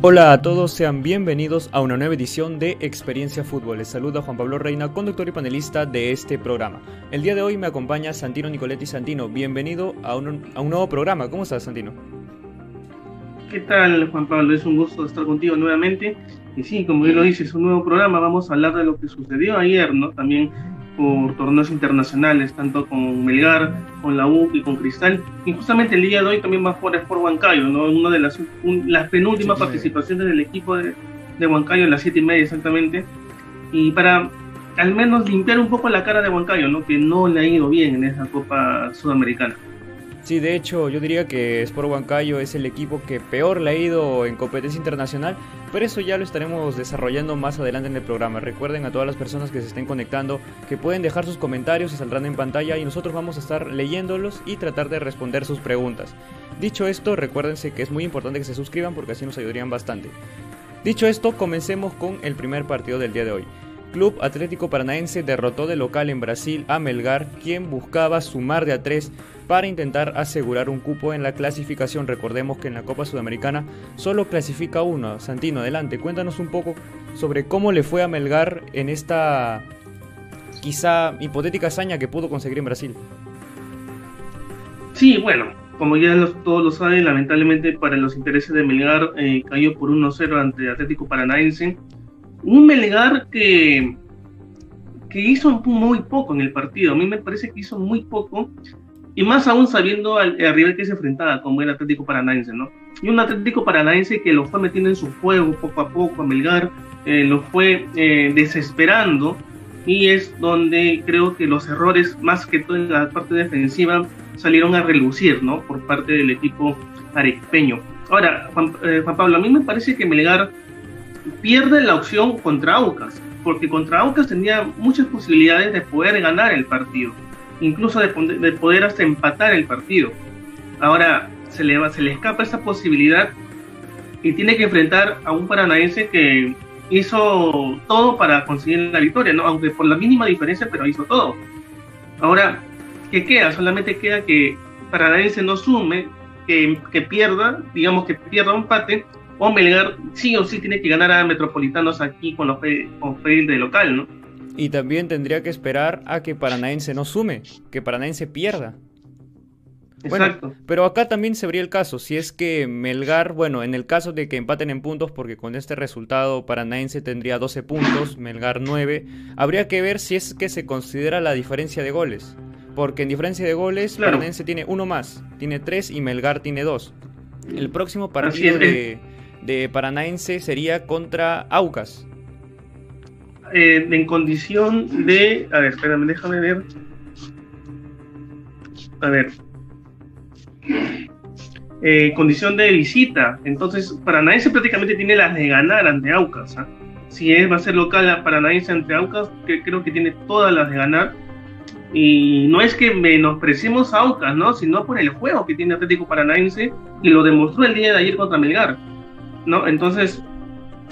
Hola a todos, sean bienvenidos a una nueva edición de Experiencia Fútbol. Les saluda Juan Pablo Reina, conductor y panelista de este programa. El día de hoy me acompaña Santino Nicoletti Santino. Bienvenido a un, a un nuevo programa. ¿Cómo estás, Santino? ¿Qué tal, Juan Pablo? Es un gusto estar contigo nuevamente. Y sí, como bien lo dices, un nuevo programa. Vamos a hablar de lo que sucedió ayer, ¿no? También por torneos internacionales, tanto con Melgar, con la U y con Cristal. Y justamente el día de hoy también va a jugar Sport Huancayo, ¿no? Una de las, las penúltimas participaciones del equipo de, de Huancayo, en las siete y media exactamente. Y para al menos limpiar un poco la cara de Huancayo, ¿no? Que no le ha ido bien en esa Copa Sudamericana. Sí, de hecho, yo diría que Sport Huancayo es el equipo que peor le ha ido en competencia internacional, pero eso ya lo estaremos desarrollando más adelante en el programa. Recuerden a todas las personas que se estén conectando que pueden dejar sus comentarios, se saldrán en pantalla y nosotros vamos a estar leyéndolos y tratar de responder sus preguntas. Dicho esto, recuérdense que es muy importante que se suscriban porque así nos ayudarían bastante. Dicho esto, comencemos con el primer partido del día de hoy. Club Atlético Paranaense derrotó de local en Brasil a Melgar, quien buscaba sumar de a tres para intentar asegurar un cupo en la clasificación. Recordemos que en la Copa Sudamericana solo clasifica uno. Santino, adelante, cuéntanos un poco sobre cómo le fue a Melgar en esta quizá hipotética hazaña que pudo conseguir en Brasil. Sí, bueno, como ya todos lo saben, lamentablemente para los intereses de Melgar eh, cayó por 1-0 ante Atlético Paranaense. Un Melgar que, que hizo muy poco en el partido. A mí me parece que hizo muy poco y más aún sabiendo al, rival que se enfrentaba, como el Atlético Paranaense, ¿no? Y un Atlético Paranaense que lo fue metiendo en su juego poco a poco, a Melgar, eh, lo fue eh, desesperando, y es donde creo que los errores, más que todo en la parte defensiva, salieron a relucir, ¿no? Por parte del equipo arequipeño. Ahora, Juan, eh, Juan Pablo, a mí me parece que Melgar pierde la opción contra Aucas, porque contra Aucas tenía muchas posibilidades de poder ganar el partido incluso de, poder hasta empatar el partido. Ahora se le, se le escapa esa posibilidad y tiene que enfrentar a un paranaense que hizo todo para conseguir la victoria, ¿no? aunque por la mínima diferencia, pero hizo todo. Ahora, ¿qué queda? Solamente queda que Paranaense no sume, que, que pierda, digamos que pierda un empate, o Melgar sí o sí tiene que ganar a Metropolitanos aquí con los con de local, ¿no? Y también tendría que esperar a que Paranaense no sume, que Paranaense pierda. Exacto. pero acá también se vería el caso, si es que Melgar, bueno, en el caso de que empaten en puntos, porque con este resultado Paranaense tendría 12 puntos, Melgar 9, habría que ver si es que se considera la diferencia de goles. Porque en diferencia de goles, Paranaense tiene uno más, tiene 3 y Melgar tiene 2. El próximo partido de, de Paranaense sería contra Aucas. Eh, en condición de. A ver, espérame, déjame ver. A ver. Eh, condición de visita. Entonces, Paranaense prácticamente tiene las de ganar ante Aucas. ¿ah? Si es, va a ser local Paranaense ante Aucas, creo que tiene todas las de ganar. Y no es que menospreciemos a Aucas, ¿no? Sino por el juego que tiene Atlético Paranaense y lo demostró el día de ayer contra Melgar, ¿no? Entonces,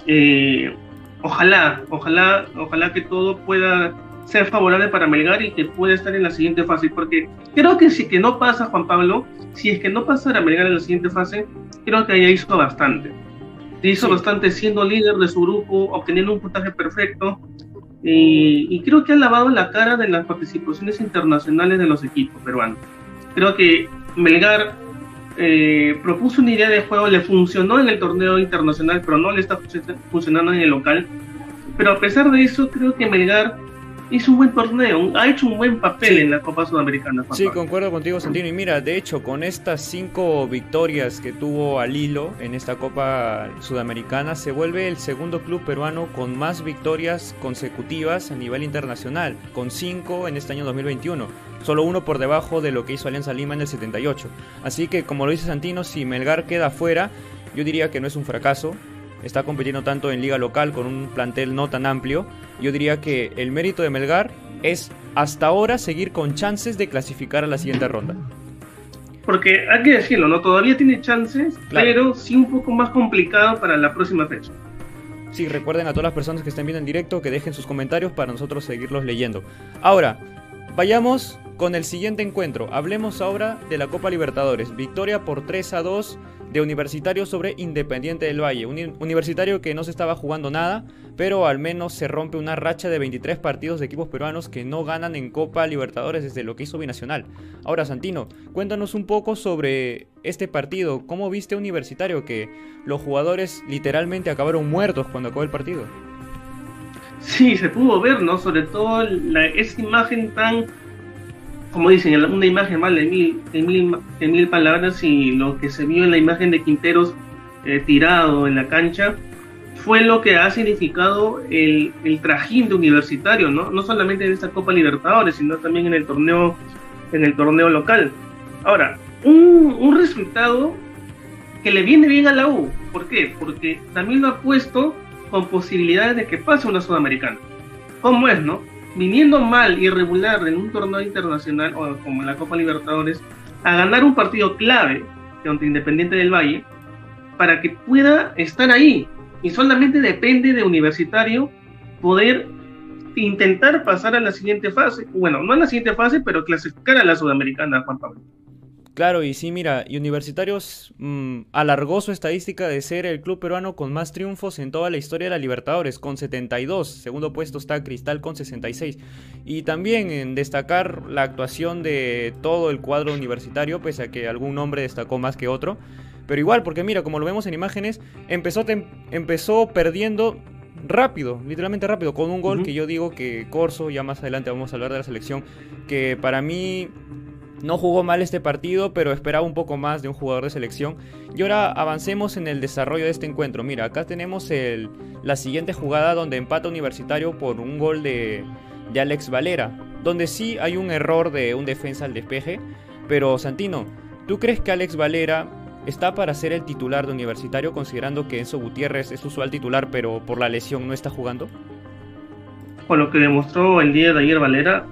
eh, ojalá, ojalá, ojalá que todo pueda ser favorable para Melgar y que pueda estar en la siguiente fase, porque creo que si que no pasa Juan Pablo, si es que no pasara Melgar en la siguiente fase, creo que ahí hizo bastante. Hizo bastante siendo líder de su grupo, obteniendo un puntaje perfecto, y, creo que ha lavado la cara de las participaciones internacionales de los equipos peruanos. Creo que Melgar eh, propuso una idea de juego, le funcionó en el torneo internacional, pero no le está funcionando en el local. Pero a pesar de eso, creo que Melgar hizo un buen torneo, ha hecho un buen papel en la Copa Sudamericana. Sí, concuerdo contigo, Santino. Y mira, de hecho, con estas cinco victorias que tuvo al hilo en esta Copa Sudamericana, se vuelve el segundo club peruano con más victorias consecutivas a nivel internacional, con cinco en este año 2021 solo uno por debajo de lo que hizo Alianza Lima en el 78. Así que, como lo dice Santino, si Melgar queda fuera, yo diría que no es un fracaso. Está compitiendo tanto en liga local con un plantel no tan amplio. Yo diría que el mérito de Melgar es hasta ahora seguir con chances de clasificar a la siguiente ronda. Porque hay que decirlo, ¿no? Todavía tiene chances, pero sí un poco más complicado para la próxima fecha. Sí, recuerden a todas las personas que estén viendo en directo que dejen sus comentarios para nosotros seguirlos leyendo. Ahora, vayamos con el siguiente encuentro. Hablemos ahora de la Copa Libertadores. Victoria por 3 a 2 de Universitario sobre Independiente del Valle. Un universitario que no se estaba jugando nada, pero al menos se rompe una racha de 23 partidos de equipos peruanos que no ganan en Copa Libertadores desde lo que hizo Binacional. Ahora, Santino, cuéntanos un poco sobre este partido. ¿Cómo viste Universitario que los jugadores literalmente acabaron muertos cuando acabó el partido? Sí, se pudo ver, ¿no? Sobre todo esa imagen tan como dicen, una imagen mal de mil, de mil, palabras y lo que se vio en la imagen de Quinteros eh, tirado en la cancha fue lo que ha significado el, el, trajín de universitario, ¿no? No solamente en esta Copa Libertadores, sino también en el torneo, en el torneo local. Ahora, un, un resultado que le viene bien a la U. ¿Por qué? Porque también lo ha puesto con posibilidades de que pase una sudamericana. ¿Cómo es, no? Viniendo mal y regular en un torneo internacional o como la Copa Libertadores, a ganar un partido clave contra Independiente del Valle para que pueda estar ahí. Y solamente depende de Universitario poder intentar pasar a la siguiente fase. Bueno, no a la siguiente fase, pero clasificar a la Sudamericana, Juan Pablo. Claro, y sí, mira, Universitarios mm, alargó su estadística de ser el club peruano con más triunfos en toda la historia de la Libertadores, con 72. Segundo puesto está Cristal con 66. Y también en destacar la actuación de todo el cuadro universitario, pese a que algún nombre destacó más que otro. Pero igual, porque mira, como lo vemos en imágenes, empezó, empezó perdiendo rápido, literalmente rápido, con un gol que yo digo que Corso, ya más adelante vamos a hablar de la selección, que para mí no jugó mal este partido, pero esperaba un poco más de un jugador de selección. Y ahora avancemos en el desarrollo de este encuentro. Mira, acá tenemos la siguiente jugada donde empata Universitario por un gol de, de Alex Valera, donde sí hay un error de un defensa al despeje. Pero Santino, ¿tú crees que Alex Valera está para ser el titular de Universitario considerando que Enzo Gutiérrez es usual titular pero por la lesión no está jugando? Con lo que demostró el día de ayer Valera,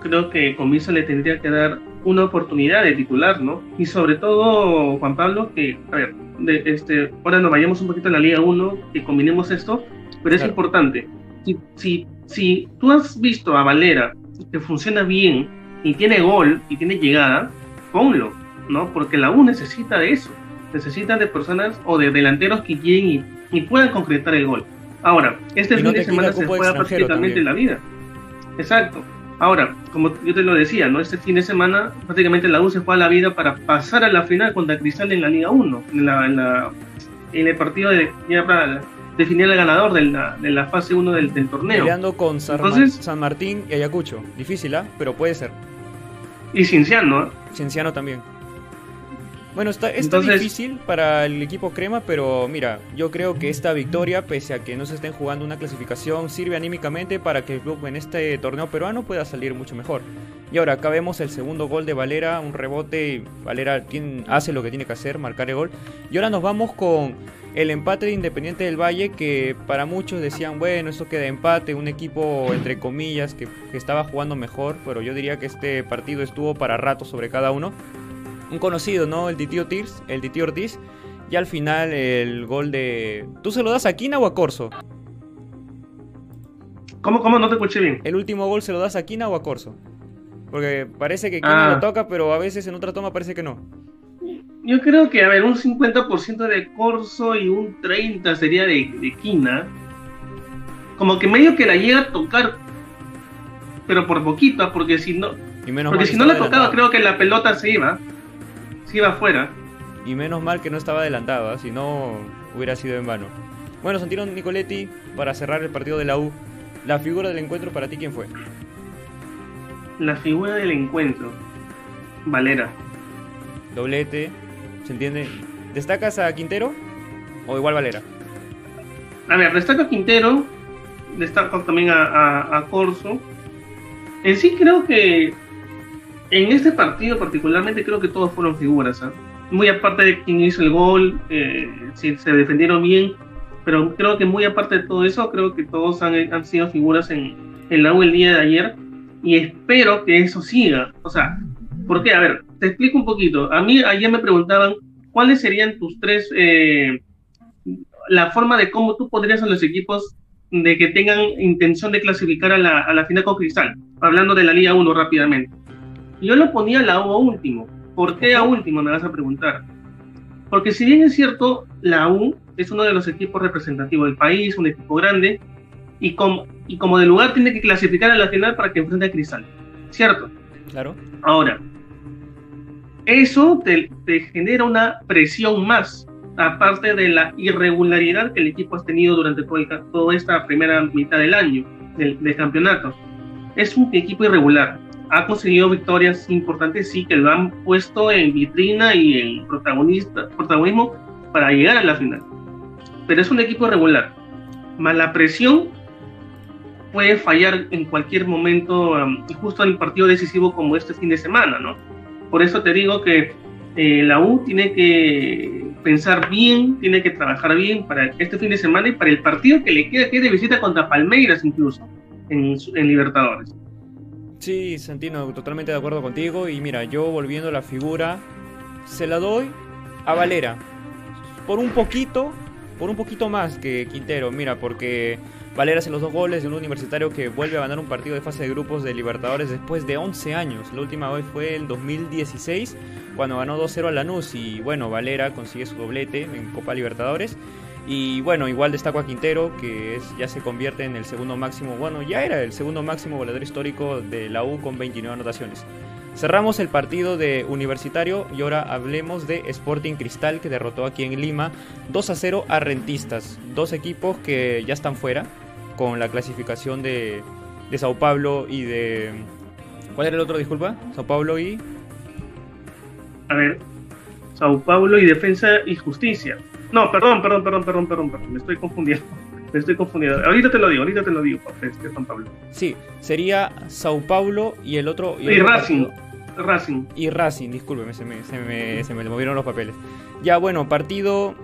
creo que Comiso le tendría que dar una oportunidad de titular, ¿no? Y sobre todo, Juan Pablo, que, a ver, de, este, ahora nos vayamos un poquito a la Liga 1, que combinemos esto, pero es importante. Si, si, si tú has visto a Valera que funciona bien y tiene gol y tiene llegada, ponlo, ¿no? Porque la U necesita de eso. Necesita de personas o de delanteros que lleguen y, puedan concretar el gol. Ahora, este fin de semana se juega prácticamente la vida. Exacto. Ahora, como yo te lo decía, ¿no? Este fin de semana prácticamente la U se fue a la vida para pasar a la final contra Cristal en la Liga 1, en, la, en, el partido de, ya para definir el ganador de la, de la fase 1 del, torneo. Peleando con San, Martín y Ayacucho. Difícil, ¿ah? Pero puede ser. Y Cinciano, ¿eh? Cinciano también. Bueno, está, está difícil para el equipo crema, pero mira, yo creo que esta victoria, pese a que no se estén jugando una clasificación, sirve anímicamente para que el club en este torneo peruano pueda salir mucho mejor. Y ahora acá vemos el segundo gol de Valera, un rebote, Valera hace lo que tiene que hacer, marcar el gol. Y ahora nos vamos con el empate de Independiente del Valle, que para muchos decían, bueno, eso queda empate, un equipo entre comillas que, que estaba jugando mejor, pero yo diría que este partido estuvo para rato sobre cada uno un conocido, ¿no? El Titi Ortiz, el Titi Ortiz. Y al final el gol de... ¿Tú se lo das a Quina o a Corso? ¿Cómo, cómo? No te escuché bien. ¿El último gol se lo das a Quina o a Corso? Porque parece que Quina lo ah. toca, pero a veces en otra toma parece que no. Yo creo que, a ver, un 50% de Corso y un 30% sería de, de Quina. Como que medio que la llega a tocar, pero por poquito, porque si no... porque si no la tocaba, creo que la pelota se iba si iba afuera. Y menos mal que no estaba adelantado, ¿eh? si no hubiera sido en vano. Bueno, Santino Nicoletti, para cerrar el partido de la U, la figura del encuentro para ti, ¿quién fue? La figura del encuentro, Valera. Doblete, ¿se entiende? ¿Destacas a Quintero o igual Valera? A ver, destaco a Quintero, destaco también a, a Corso. En sí creo que en este partido particularmente creo que todos fueron figuras. ¿ah? Muy aparte de quien hizo el gol, eh, si se defendieron bien, pero creo que muy aparte de todo eso, creo que todos han, han sido figuras en, la U el día de ayer y espero que eso siga. O sea, ¿por qué? A ver, te explico un poquito. A mí ayer me preguntaban cuáles serían tus tres, eh, la forma de cómo tú podrías a los equipos de que tengan intención de clasificar a la, a la final con Cristal, hablando de la Liga 1 rápidamente. Yo lo ponía la U a último. ¿Por qué a último? Me vas a preguntar. Porque si bien es cierto, la U es uno de los equipos representativos del país, un equipo grande, y como, y como de lugar tiene que clasificar a la final para que enfrente a Cristal. ¿Cierto? Claro. Ahora, eso te, genera una presión más, aparte de la irregularidad que el equipo ha tenido durante toda esta primera mitad del año del, del campeonato. Es un equipo irregular. Ha conseguido victorias importantes, sí, que lo han puesto en vitrina y en protagonista, protagonismo para llegar a la final. Pero es un equipo irregular. Más la presión puede fallar en cualquier momento, um, justo en el partido decisivo como este fin de semana, ¿no? Por eso te digo que eh, la U tiene que pensar bien, tiene que trabajar bien para este fin de semana y para el partido que le queda, que es de visita contra Palmeiras incluso, en, en Libertadores. Sí, Santino, totalmente de acuerdo contigo. Y mira, yo volviendo a la figura, se la doy a Valera. Por un poquito, por un poquito más que Quintero. Mira, porque Valera hace los dos goles de un universitario que vuelve a ganar un partido de fase de grupos de Libertadores después de 11 años. La última vez fue en 2016, cuando ganó 2-0 a Lanús. Y bueno, Valera consigue su doblete en Copa Libertadores. Y bueno, igual destaco a Quintero, que es, ya se convierte en el segundo máximo, bueno, ya era el segundo máximo goleador histórico de la U con 29 anotaciones. Cerramos el partido de Universitario y ahora hablemos de Sporting Cristal que derrotó aquí en Lima 2 a 0 a Rentistas, dos equipos que ya están fuera, con la clasificación de, de Sao Paulo y de... ¿Cuál era el otro, disculpa? Sao Paulo y... A ver, Sao Paulo y Defensa y Justicia. No, perdón, perdón, perdón, perdón, perdón, perdón, me estoy confundiendo. Me estoy confundiendo. Ahorita te lo digo, ahorita te lo digo, este, San Pablo. Sí, sería Sao Paulo y el otro... Y, Racing. Racing. Y Racing, discúlpeme, se me, se me, se me movieron los papeles. Ya, bueno, partido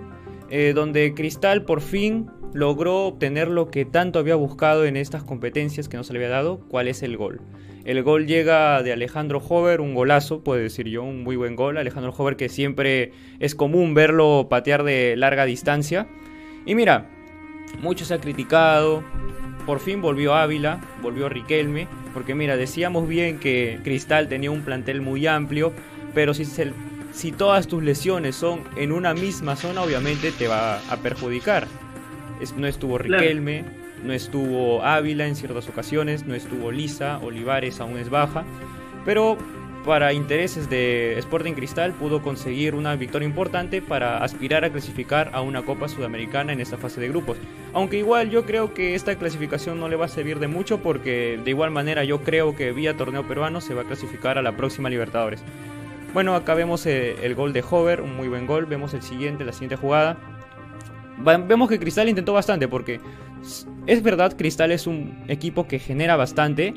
eh, donde Cristal por fin logró obtener lo que tanto había buscado en estas competencias que no se le había dado, cuál es el gol. El gol llega de Alejandro Hover, un golazo, puedo decir yo, un muy buen gol. Alejandro Hover que siempre es común verlo patear de larga distancia. Y mira, mucho se ha criticado, por fin volvió Ávila, volvió Riquelme, porque mira, decíamos bien que Cristal tenía un plantel muy amplio, pero si, si todas tus lesiones son en una misma zona, obviamente te va a perjudicar no estuvo Riquelme, no estuvo Ávila en ciertas ocasiones, no estuvo Lisa, Olivares aún es baja, pero para intereses de Sporting Cristal pudo conseguir una victoria importante para aspirar a clasificar a una Copa Sudamericana en esta fase de grupos. Aunque igual yo creo que esta clasificación no le va a servir de mucho porque de igual manera yo creo que vía torneo peruano se va a clasificar a la próxima Libertadores. Bueno, acá vemos eh, el gol de Hover, un muy buen gol, vemos el siguiente, la siguiente jugada vemos que Cristal intentó bastante porque es verdad, Cristal es un equipo que genera bastante,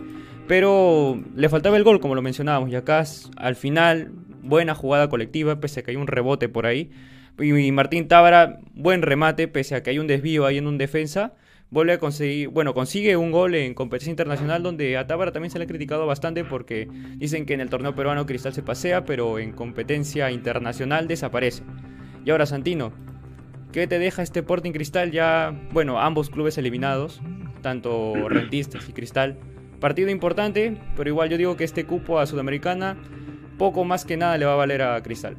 pero le faltaba el gol, como lo mencionábamos. Y acá al final, buena jugada colectiva, pese a que hay un rebote por ahí. Y Martín Tábara, buen remate, pese a que hay un desvío ahí en un defensa. Vuelve a conseguir, bueno, consigue un gol en competencia internacional donde a Tábara también se le ha criticado bastante porque dicen que en el torneo peruano Cristal se pasea, pero en competencia internacional desaparece. Y ahora Santino, ¿Qué te deja este Sporting Cristal ya, bueno, ambos clubes eliminados, tanto Rentistas y Cristal? Partido importante, pero igual yo digo que este cupo a Sudamericana poco más que nada le va a valer a Cristal.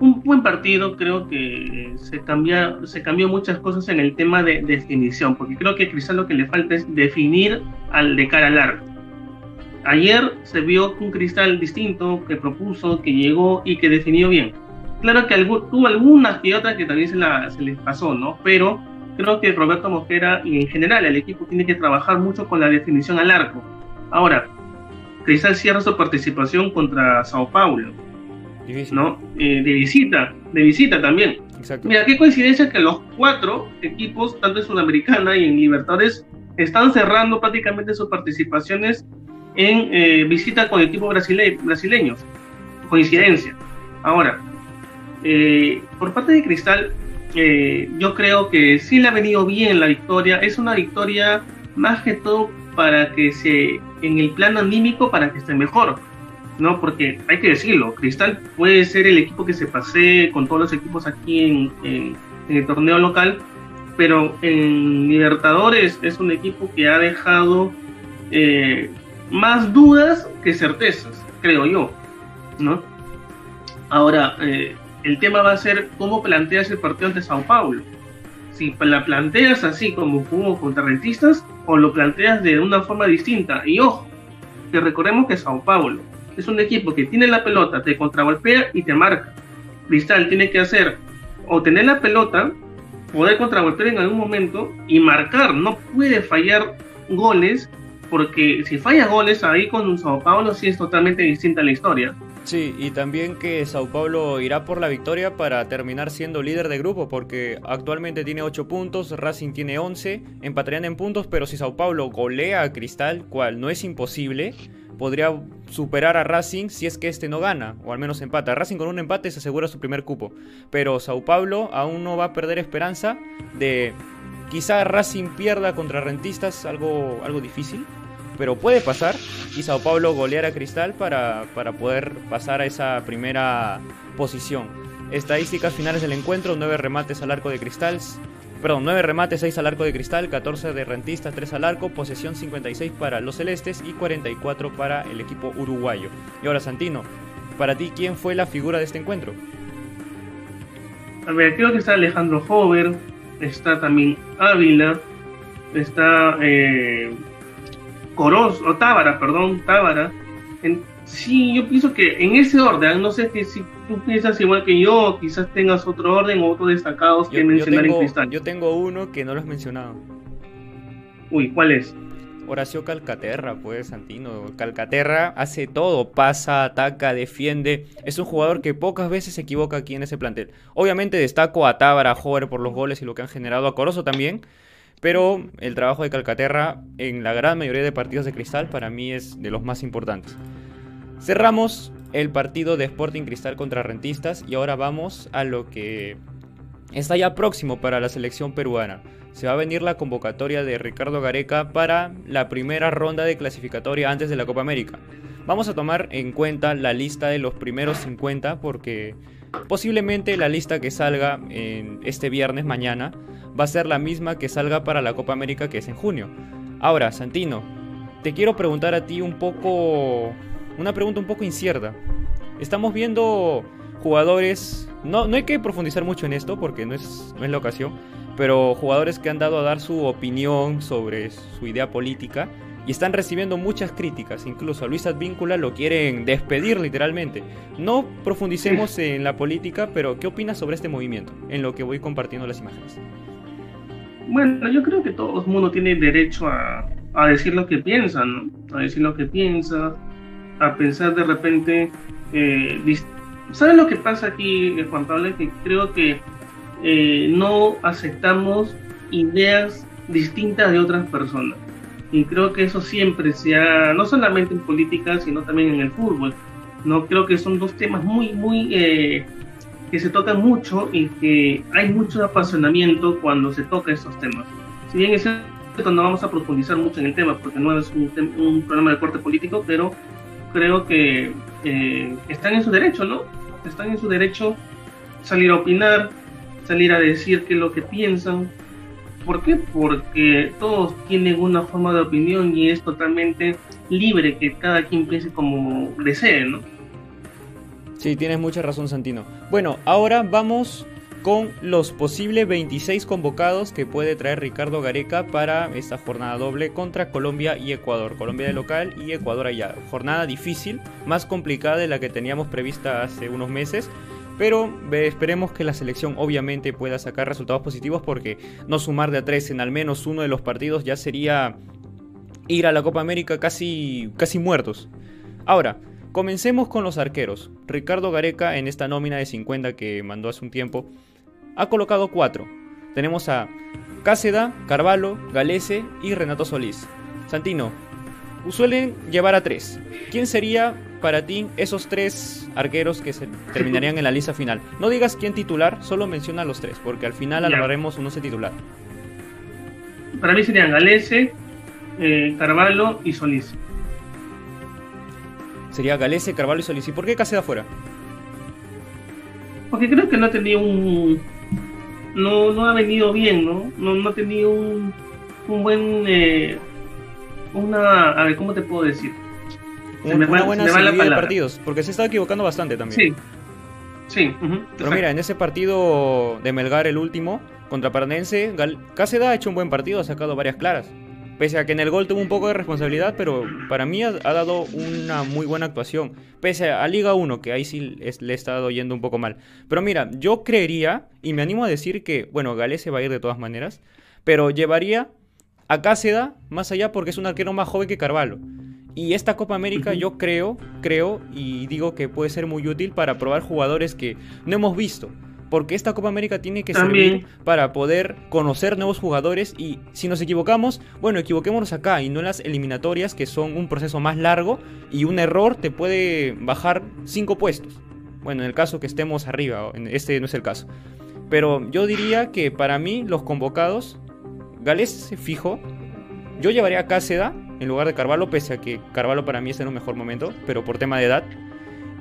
Un buen partido, creo que se, cambia, se cambió muchas cosas en el tema de, definición, porque creo que a Cristal lo que le falta es definir al de cara larga. Ayer se vio un Cristal distinto que propuso, que llegó y que definió bien Claro que tuvo algunas y otras que también se, la, se les pasó, ¿no? Pero creo que Roberto Mosquera y en general el equipo tiene que trabajar mucho con la definición al arco. Ahora, Cristal cierra su participación contra Sao Paulo, ¿no? Eh, de visita, de visita también. Exacto. Mira, qué coincidencia que los cuatro equipos, tanto en Sudamericana y en Libertadores, están cerrando prácticamente sus participaciones en eh, visita con equipos brasileños. Coincidencia. Ahora, eh, por parte de Cristal, eh, yo creo que sí le ha venido bien la victoria. Es una victoria más que todo para que se, en el plano anímico, para que esté mejor. ¿no? Porque hay que decirlo, Cristal puede ser el equipo que se pase con todos los equipos aquí en, el torneo local, pero en Libertadores es un equipo que ha dejado eh, más dudas que certezas, creo yo, ¿no? Ahora, eh, el tema va a ser cómo planteas el partido ante Sao Paulo. Si la planteas así como jugó contra Rentistas o lo planteas de una forma distinta. Y ojo, que recordemos que Sao Paulo es un equipo que tiene la pelota, te contragolpea y te marca. Cristal tiene que hacer o tener la pelota, poder contragolpear en algún momento y marcar. No puede fallar goles, porque si falla goles ahí con Sao Paulo sí es totalmente distinta la historia. Sí, y también que Sao Paulo irá por la victoria para terminar siendo líder de grupo, porque actualmente tiene 8 puntos, Racing tiene 11, empatarían en puntos, pero si Sao Paulo golea a Cristal, cual no es imposible, podría superar a Racing si es que este no gana, o al menos empata. Racing con un empate se asegura su primer cupo, pero Sao Paulo aún no va a perder esperanza de quizá Racing pierda contra Rentistas, algo, algo difícil, pero puede pasar y Sao Paulo golear a Cristal para, para poder pasar a esa primera posición. Estadísticas finales del encuentro, 9 remates al arco de Cristal, perdón, 9 remates, 6 al arco de Cristal, 14 de Rentistas, 3 al arco, posesión 56 para los celestes y 44 para el equipo uruguayo. Y ahora Santino, para ti, ¿quién fue la figura de este encuentro? A ver, creo que está Alejandro Hover, está también Ávila, está eh, Coros, o Tábara, perdón, Tábara. sí, yo pienso que en ese orden, no sé que si tú piensas igual que yo, quizás tengas otro orden o otros destacados que mencionar en Cristal. Yo tengo uno que no lo has mencionado. Uy, ¿cuál es? Horacio Calcaterra, pues, Santino. Calcaterra hace todo, pasa, ataca, defiende. Es un jugador que pocas veces se equivoca aquí en ese plantel. Obviamente destaco a Tábara, a Jover por los goles y lo que han generado, a Corozo también. Pero el trabajo de Calcaterra en la gran mayoría de partidos de Cristal para mí es de los más importantes. Cerramos el partido de Sporting Cristal contra Rentistas y ahora vamos a lo que está ya próximo para la selección peruana. Se va a venir la convocatoria de Ricardo Gareca para la primera ronda de clasificatoria antes de la Copa América. Vamos a tomar en cuenta la lista de los primeros 50 porque posiblemente la lista que salga en este viernes mañana va a ser la misma que salga para la Copa América que es en junio. Ahora, Santino, te quiero preguntar a ti un poco, una pregunta un poco incierta. Estamos viendo jugadores, no, no hay que profundizar mucho en esto porque no es, no es la ocasión, pero jugadores que han dado a dar su opinión sobre su idea política y están recibiendo muchas críticas. Incluso a Luis Advíncula lo quieren despedir literalmente. No profundicemos en la política, pero ¿qué opinas sobre este movimiento? En lo que voy compartiendo las imágenes. Bueno, yo creo que todo el mundo tiene derecho a, a decir lo que piensa, ¿no? A decir lo que piensa, a pensar de repente. Eh, ¿Sabes lo que pasa aquí, eh, Juan Pablo? Que creo que eh, no aceptamos ideas distintas de otras personas. Y creo que eso siempre se ha, no solamente en política, sino también en el fútbol. No creo que son dos temas muy, muy eh, que se tocan mucho y que hay mucho apasionamiento cuando se toca estos temas. Si bien es cierto, no vamos a profundizar mucho en el tema porque no es un, un programa de corte político, pero creo que eh, están en su derecho, ¿no? Están en su derecho salir a opinar, salir a decir qué es lo que piensan. ¿Por qué? Porque todos tienen una forma de opinión y es totalmente libre que cada quien piense como desee, ¿no? Sí, tienes mucha razón, Santino. Bueno, ahora vamos con los posibles 26 convocados que puede traer Ricardo Gareca para esta jornada doble contra Colombia y Ecuador. Colombia de local y Ecuador allá. Jornada difícil, más complicada de la que teníamos prevista hace unos meses. Pero esperemos que la selección obviamente pueda sacar resultados positivos porque no sumar de a tres en al menos uno de los partidos ya sería ir a la Copa América casi, casi muertos. Ahora, Comencemos con los arqueros. Ricardo Gareca en esta nómina de 50 que mandó hace un tiempo ha colocado 4. Tenemos a Cáceda, Carvalho, Galese y Renato Solís. Santino, suelen llevar a 3. ¿Quién sería para ti esos tres arqueros que se terminarían en la lista final? No digas quién titular, solo menciona a los tres, porque al final hablaremos uno se titular. Para mí serían Galese, eh, Carvalho y Solís. Sería Galese, Carvalho y Solís. ¿Y por qué Cáceres afuera? Porque creo que no ha tenido un. No, no ha venido bien, ¿no? No, ha tenido un, un buen. Eh, una. A ver, ¿cómo te puedo decir? una buena serie de partidos, porque se está equivocando bastante también. Sí. Sí. Pero mira, en ese partido de Melgar, el último, contra Paranense, Cáceda ha hecho un buen partido, ha sacado varias claras. Pese a que en el gol tuvo un poco de responsabilidad, pero para mí ha, dado una muy buena actuación. Pese a, Liga 1, que ahí sí le he estado yendo un poco mal. Pero mira, yo creería, y me animo a decir que, bueno, Gales se va a ir de todas maneras, pero llevaría a Cáceda más allá porque es un arquero más joven que Carvalho. Y esta Copa América yo creo, creo y digo que puede ser muy útil para probar jugadores que no hemos visto. Porque esta Copa América tiene que servir para poder conocer nuevos jugadores y si nos equivocamos, bueno, equivoquémonos acá y no en las eliminatorias que son un proceso más largo y un error te puede bajar cinco puestos. Bueno, en el caso que estemos arriba, este no es el caso. Pero yo diría que para mí los convocados, Gales fijo, yo llevaría a Cáceda en lugar de Carvalho, pese a que Carvalho para mí está en un mejor momento, pero por tema de edad.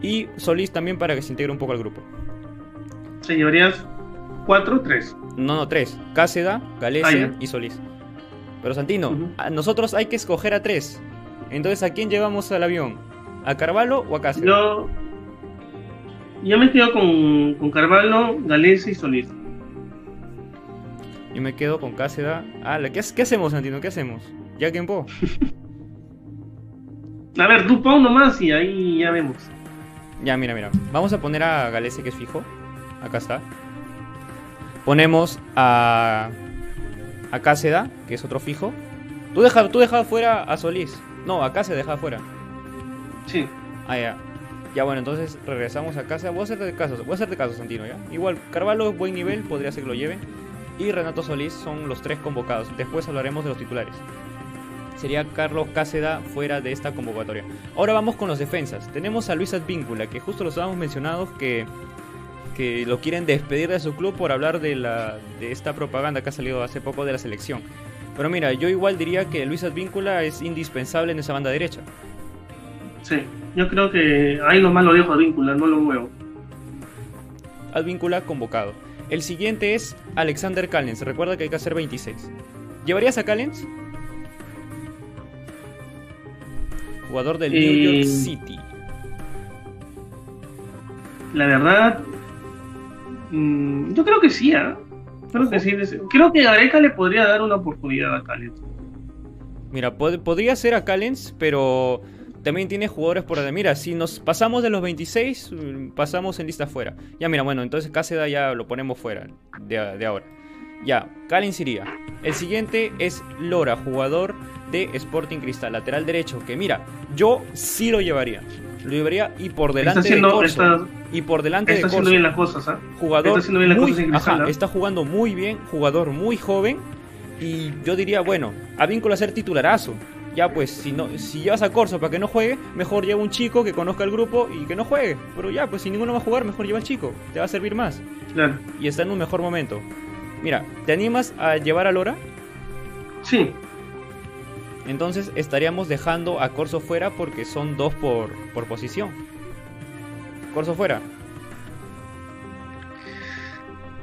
Y Solís también para que se integre un poco al grupo. ¿Se llevarías cuatro o tres? No, no, tres. Cáceda, Galese ah, y Solís. Pero Santino, a nosotros hay que escoger a tres. Entonces, ¿a quién llevamos al avión? ¿A Carvalho o a Cáceda? Yo, yo me quedo con, con Carvalho, Galese y Solís. Yo me quedo con Cáceda. Ah, ¿qué, ¿qué hacemos, Santino? ¿Qué hacemos? ¿Ya quién puedo? a ver, tú pon nomás y ahí ya vemos. Ya, mira, mira. Vamos a poner a Galese, que es fijo. Acá está. Ponemos a. A Cáceda, que es otro fijo. Tú dejas tú deja fuera a Solís. No, acá se deja fuera. Sí. Ah, ya. Ya bueno, entonces regresamos a casa. Voy a hacer de caso, voy a hacer de caso, Santino, ¿ya? Igual, Carvalho, buen nivel, podría ser que lo lleve. Y Renato Solís son los tres convocados. Después hablaremos de los titulares sería Carlos Cáceda fuera de esta convocatoria. Ahora vamos con los defensas. Tenemos a Luis Advíncula, que justo los habíamos mencionado que, que lo quieren despedir de su club por hablar de, la, de esta propaganda que ha salido hace poco de la selección. Pero mira, yo igual diría que Luis Advíncula es indispensable en esa banda derecha. Sí, yo creo que ahí nomás lo dejo Advíncula, no lo muevo. Advíncula convocado. El siguiente es Alexander Callens. Recuerda que hay que hacer 26. ¿Llevarías a Callens? jugador del New York City. La verdad, mm, yo creo que sí, ¿eh? Creo que sí. Creo que Gareca le podría dar una oportunidad a Callens. Mira, podría ser a Callens, pero también tiene jugadores por... Mira, si nos pasamos de los 26, mm, pasamos en lista fuera. Ya, mira, bueno, entonces Cáceda ya lo ponemos fuera de, ahora. Ya, Callens iría. El siguiente es Lora, jugador de Sporting Cristal, lateral derecho, que mira, yo sí lo llevaría. Lo llevaría y por delante de Corso. y por delante de Corso. Haciendo bien las cosas, ¿ah? Jugador está, bien las cosas en Cristal, ¿ah? está jugando muy bien, jugador muy joven. Y yo diría, bueno, a vínculo a ser titularazo. Ya pues, si no, si llevas a Corso para que no juegue, mejor lleva un chico que conozca el grupo y que no juegue. Pero ya, pues si ninguno va a jugar, mejor lleva al chico. Te va a servir más. Claro. Y está en un mejor momento. Mira, ¿te animas a llevar a Lora? Sí, entonces estaríamos dejando a Corso fuera porque son dos por, por posición. Corso fuera.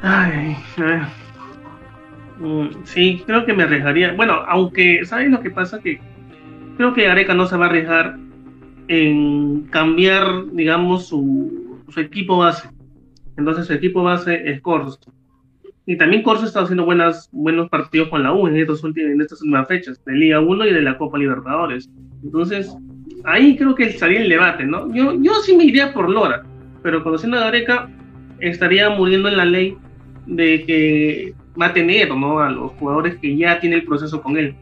Ay, mm, sí, creo que me arriesgaría. Bueno, aunque, ¿sabes lo que pasa? Que creo que Areca no se va a arriesgar en cambiar, digamos, su, su equipo base. Entonces, su equipo base es Corso. Y también Corso está haciendo buenos partidos con la U en, en estas últimas fechas, de Liga 1 y de la Copa Libertadores. Entonces, ahí creo que estaría el debate, ¿no? Yo, yo sí me iría por Lora, pero conociendo a Gareca, estaría muriendo en la ley de que va a tener ¿no? a los jugadores que ya tiene el proceso con él.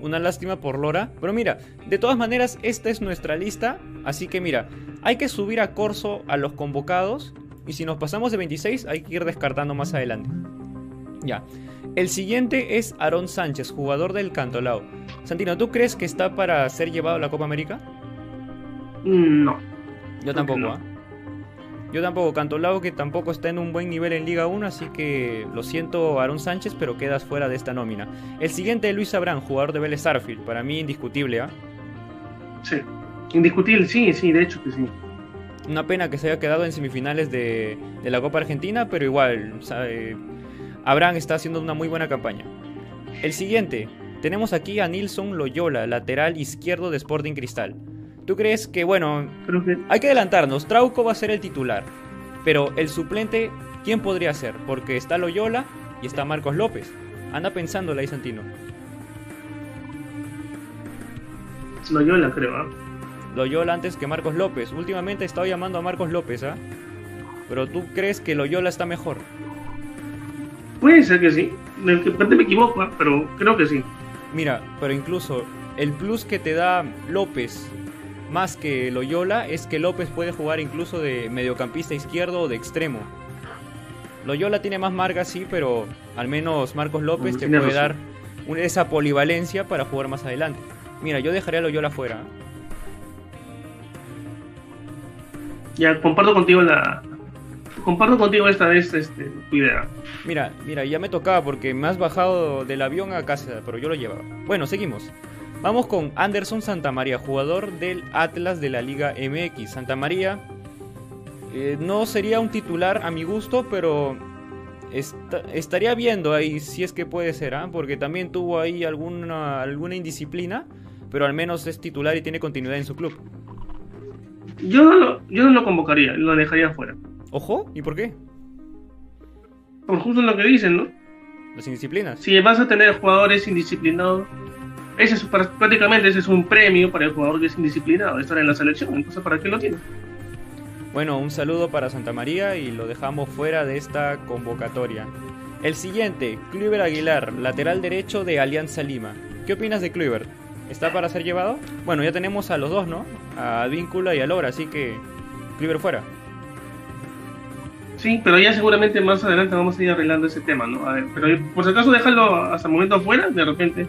Una lástima por Lora. Pero mira, de todas maneras, esta es nuestra lista. Así que mira, hay que subir a Corso a los convocados y si nos pasamos de 26, hay que ir descartando más adelante. Ya. El siguiente es Aaron Sánchez, jugador del Cantolao. Santino, ¿tú crees que está para ser llevado a la Copa América? Mm, no. Yo tampoco, ¿ah? Yo tampoco, Cantolao que tampoco está en un buen nivel en Liga 1, así que lo siento Aaron Sánchez, pero quedas fuera de esta nómina. El siguiente es Luis Abrán, jugador de Vélez Arfield, para mí indiscutible, ¿ah? Sí, indiscutible, sí, sí, de hecho que sí. Una pena que se haya quedado en semifinales de, la Copa Argentina, pero igual, Abraham está haciendo una muy buena campaña. El siguiente, tenemos aquí a Nilson Loyola, lateral izquierdo de Sporting Cristal. ¿Tú crees que, bueno, hay que adelantarnos, Trauco va a ser el titular? Pero el suplente, ¿quién podría ser? Porque está Loyola y está Marcos López. Anda pensando ahí Santino. Loyola, creo. ¿ah? Loyola antes que Marcos López. Últimamente he estado llamando a Marcos López, ¿ah? Pero tú crees que Loyola está mejor. Puede ser que sí. De repente me equivoco, ¿ah? pero creo que sí. Mira, pero incluso el plus que te da López más que Loyola es que López puede jugar incluso de mediocampista izquierdo o de extremo. Loyola tiene más marca, sí, pero al menos Marcos López te puede dar esa polivalencia para jugar más adelante. Mira, yo dejaría a Loyola fuera. Ya, comparto contigo la. Comparto contigo esta vez este, tu idea. Mira, mira, ya me tocaba porque me has bajado del avión a casa, pero yo lo llevaba. Bueno, seguimos. Vamos con Anderson Santamaría, jugador del Atlas de la Liga MX. Santamaría eh, no sería un titular a mi gusto, pero estaría viendo ahí si es que puede ser, ¿ah? porque también tuvo ahí alguna, alguna indisciplina, pero al menos es titular y tiene continuidad en su club. Yo no lo, yo no lo convocaría, lo dejaría fuera. ¿Ojo? ¿Y por qué? Por justo lo que dicen, ¿no? Las indisciplinas. Si vas a tener jugadores indisciplinados, ese es, prácticamente ese es un premio para el jugador que es indisciplinado, estar en la selección. Entonces, ¿para qué lo tiene? Bueno, un saludo para Santa María y lo dejamos fuera de esta convocatoria. El siguiente, Kluivert Aguilar, lateral derecho de Alianza Lima. ¿Qué opinas de Kluivert? ¿Está para ser llevado? Bueno, ya tenemos a los dos, ¿no? A Víncula y a Lora, así que Kluivert fuera. Sí, pero ya seguramente más adelante vamos a ir arreglando ese tema, ¿no? A ver, pero por si acaso déjalo hasta el momento afuera, de repente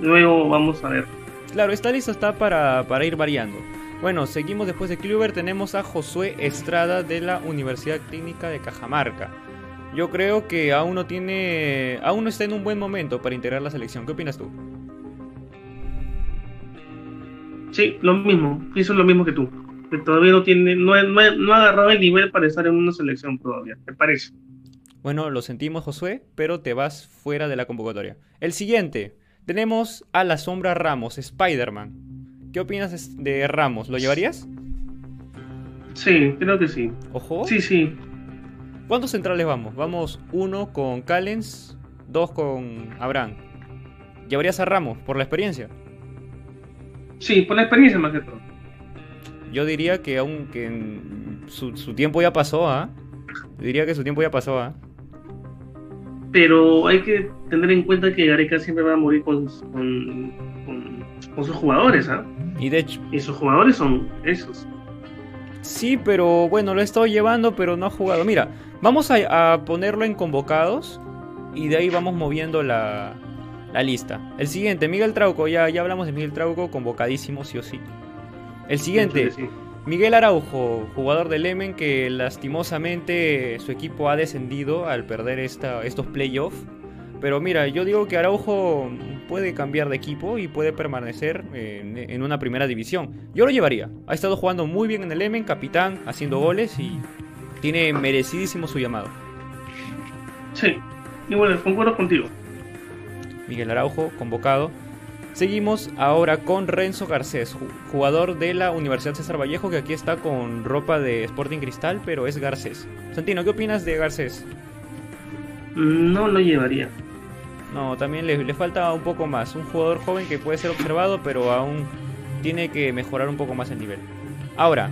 luego vamos a ver. Claro, esta lista está para, para ir variando. Bueno, seguimos después de Kluber, tenemos a Josué Estrada de la Universidad Técnica de Cajamarca. Yo creo que aún no tiene, aún no está en un buen momento para integrar la selección. ¿Qué opinas tú? Sí, lo mismo, pienso lo mismo que tú. Que todavía no tiene, no, no, ha agarrado el nivel para estar en una selección todavía, ¿te parece? Bueno, lo sentimos, Josué, pero te vas fuera de la convocatoria. El siguiente, tenemos a la sombra Ramos, Spider-Man. ¿Qué opinas de Ramos? ¿Lo llevarías? Sí, creo que sí. ¿Ojo? Sí, sí. ¿Cuántos centrales vamos? Vamos uno con Callens, dos con Abraham. ¿Llevarías a Ramos por la experiencia? Sí, por la experiencia más que todo. Yo diría que aunque su, tiempo ya pasó, ¿ah? Diría que su tiempo ya pasó, ¿ah? Pero hay que tener en cuenta que Gareca siempre va a morir con con sus jugadores, ¿ah? Y de hecho. Y sus jugadores son esos. Sí, pero bueno, lo he estado llevando, pero no ha jugado. Mira, vamos a, ponerlo en convocados y de ahí vamos moviendo la, la, lista. El siguiente, Miguel Trauco, ya, ya hablamos de Miguel Trauco, convocadísimo sí o sí. El siguiente, Miguel Araujo, jugador del Lemen que lastimosamente su equipo ha descendido al perder esta, estos playoffs. Pero mira, yo digo que Araujo puede cambiar de equipo y puede permanecer en, una primera división. Yo lo llevaría. Ha estado jugando muy bien en el Emen, capitán, haciendo goles y tiene merecidísimo su llamado. Sí, y bueno, concuerdo contigo. Miguel Araujo, convocado. Seguimos ahora con Renzo Garcés, jugador de la Universidad César Vallejo, que aquí está con ropa de Sporting Cristal, pero es Garcés. Santino, ¿qué opinas de Garcés? No lo llevaría. No, también le, falta un poco más. Un jugador joven que puede ser observado, pero aún tiene que mejorar un poco más el nivel. Ahora,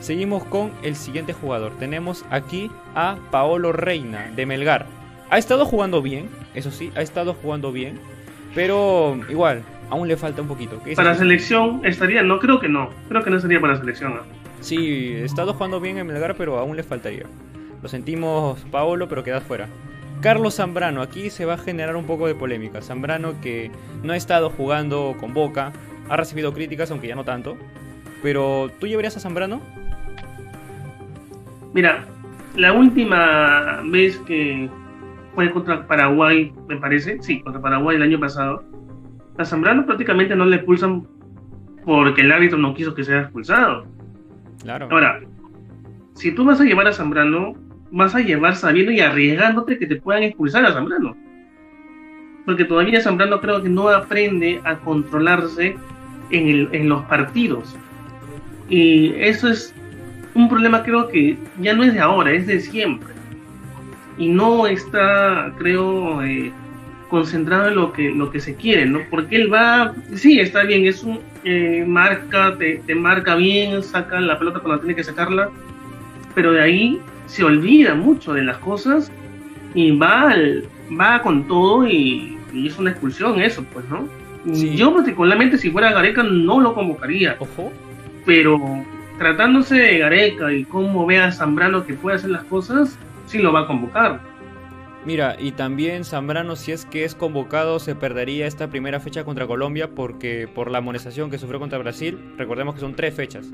seguimos con el siguiente jugador. Tenemos aquí a Paolo Reina de Melgar. Ha estado jugando bien, eso sí, ha estado jugando bien, pero igual, aún le falta un poquito. Para selección estaría, no creo que no, creo que no sería para selección. Sí, ha estado jugando bien en Melgar, pero aún le faltaría. Lo sentimos, Paolo, pero queda fuera. Carlos Zambrano, aquí se va a generar un poco de polémica. Zambrano que no ha estado jugando con Boca, ha recibido críticas, aunque ya no tanto. Pero, ¿tú llevarías a Zambrano? Mira, la última vez que fue contra Paraguay, me parece, sí, contra Paraguay el año pasado, a Zambrano prácticamente no le expulsan porque el árbitro no quiso que sea expulsado. Claro. Ahora, si tú vas a llevar a Zambrano, vas a llevar sabiendo y arriesgándote que te puedan expulsar a Zambrano. Porque todavía Zambrano creo que no aprende a controlarse en, el, en los partidos. Y eso es un problema creo que ya no es de ahora, es de siempre. Y no está, creo, eh, concentrado en lo que, lo que se quiere, ¿no? Porque él va, sí, está bien, es un eh, marca, te, te, marca bien, saca la pelota cuando tiene que sacarla, pero de ahí se olvida mucho de las cosas y va, va con todo y, es una expulsión eso, pues, ¿no? Yo particularmente si fuera Gareca no lo convocaría. Ojo. Pero tratándose de Gareca y cómo ve a Zambrano que puede hacer las cosas, sí lo va a convocar. Mira, y también Zambrano, si es que es convocado, se perdería esta primera fecha contra Colombia porque por la amonestación que sufrió contra Brasil, recordemos que son tres fechas.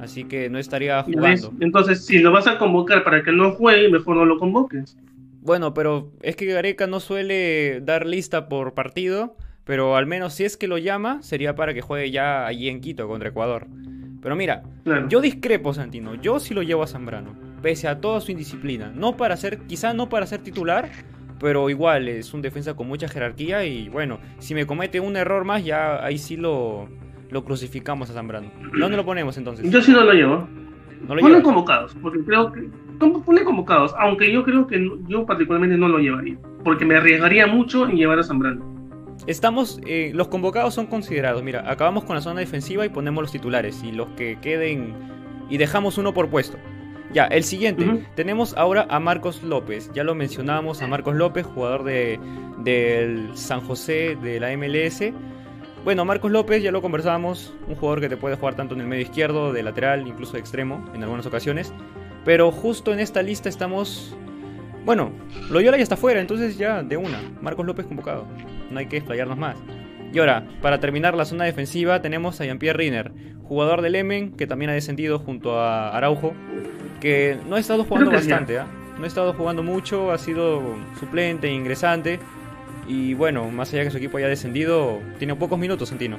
Así que no estaría jugando. Entonces, si lo vas a convocar para que no juegue, mejor no lo convoques. Bueno, pero es que Gareca no suele dar lista por partido, pero al menos si es que lo llama, sería para que juegue ya allí en Quito contra Ecuador. Pero mira, yo discrepo, Santino. Yo sí lo llevo a Zambrano, pese a toda su indisciplina. No para ser, quizá no para ser titular, pero igual es un defensa con mucha jerarquía y bueno, si me comete un error más, ya ahí sí lo, lo crucificamos a Zambrano. ¿Dónde lo ponemos entonces? Yo sí no lo llevo. ¿No lo convocados, porque creo que ponle convocados, aunque yo creo que yo particularmente no lo llevaría, porque me arriesgaría mucho en llevar a Zambrano. Estamos, eh, los convocados son considerados. Mira, acabamos con la zona defensiva y ponemos los titulares y los que queden y dejamos uno por puesto. Ya, el siguiente. Tenemos ahora a Marcos López. Ya lo mencionábamos a Marcos López, jugador de, del San José de la MLS. Bueno, Marcos López, ya lo conversábamos, un jugador que te puede jugar tanto en el medio izquierdo, de lateral, incluso de extremo, en algunas ocasiones. Pero justo en esta lista estamos... Bueno, Loyola ya está fuera, entonces ya de una. Marcos López convocado. No hay que explayarnos más. Y ahora, para terminar la zona defensiva, tenemos a Jean-Pierre Riner, jugador del Emen, que también ha descendido junto a Araujo, que no ha estado jugando bastante, ¿ah? No ha estado jugando mucho, ha sido suplente, ingresante. Y bueno, más allá que su equipo haya descendido, tiene pocos minutos, Santino.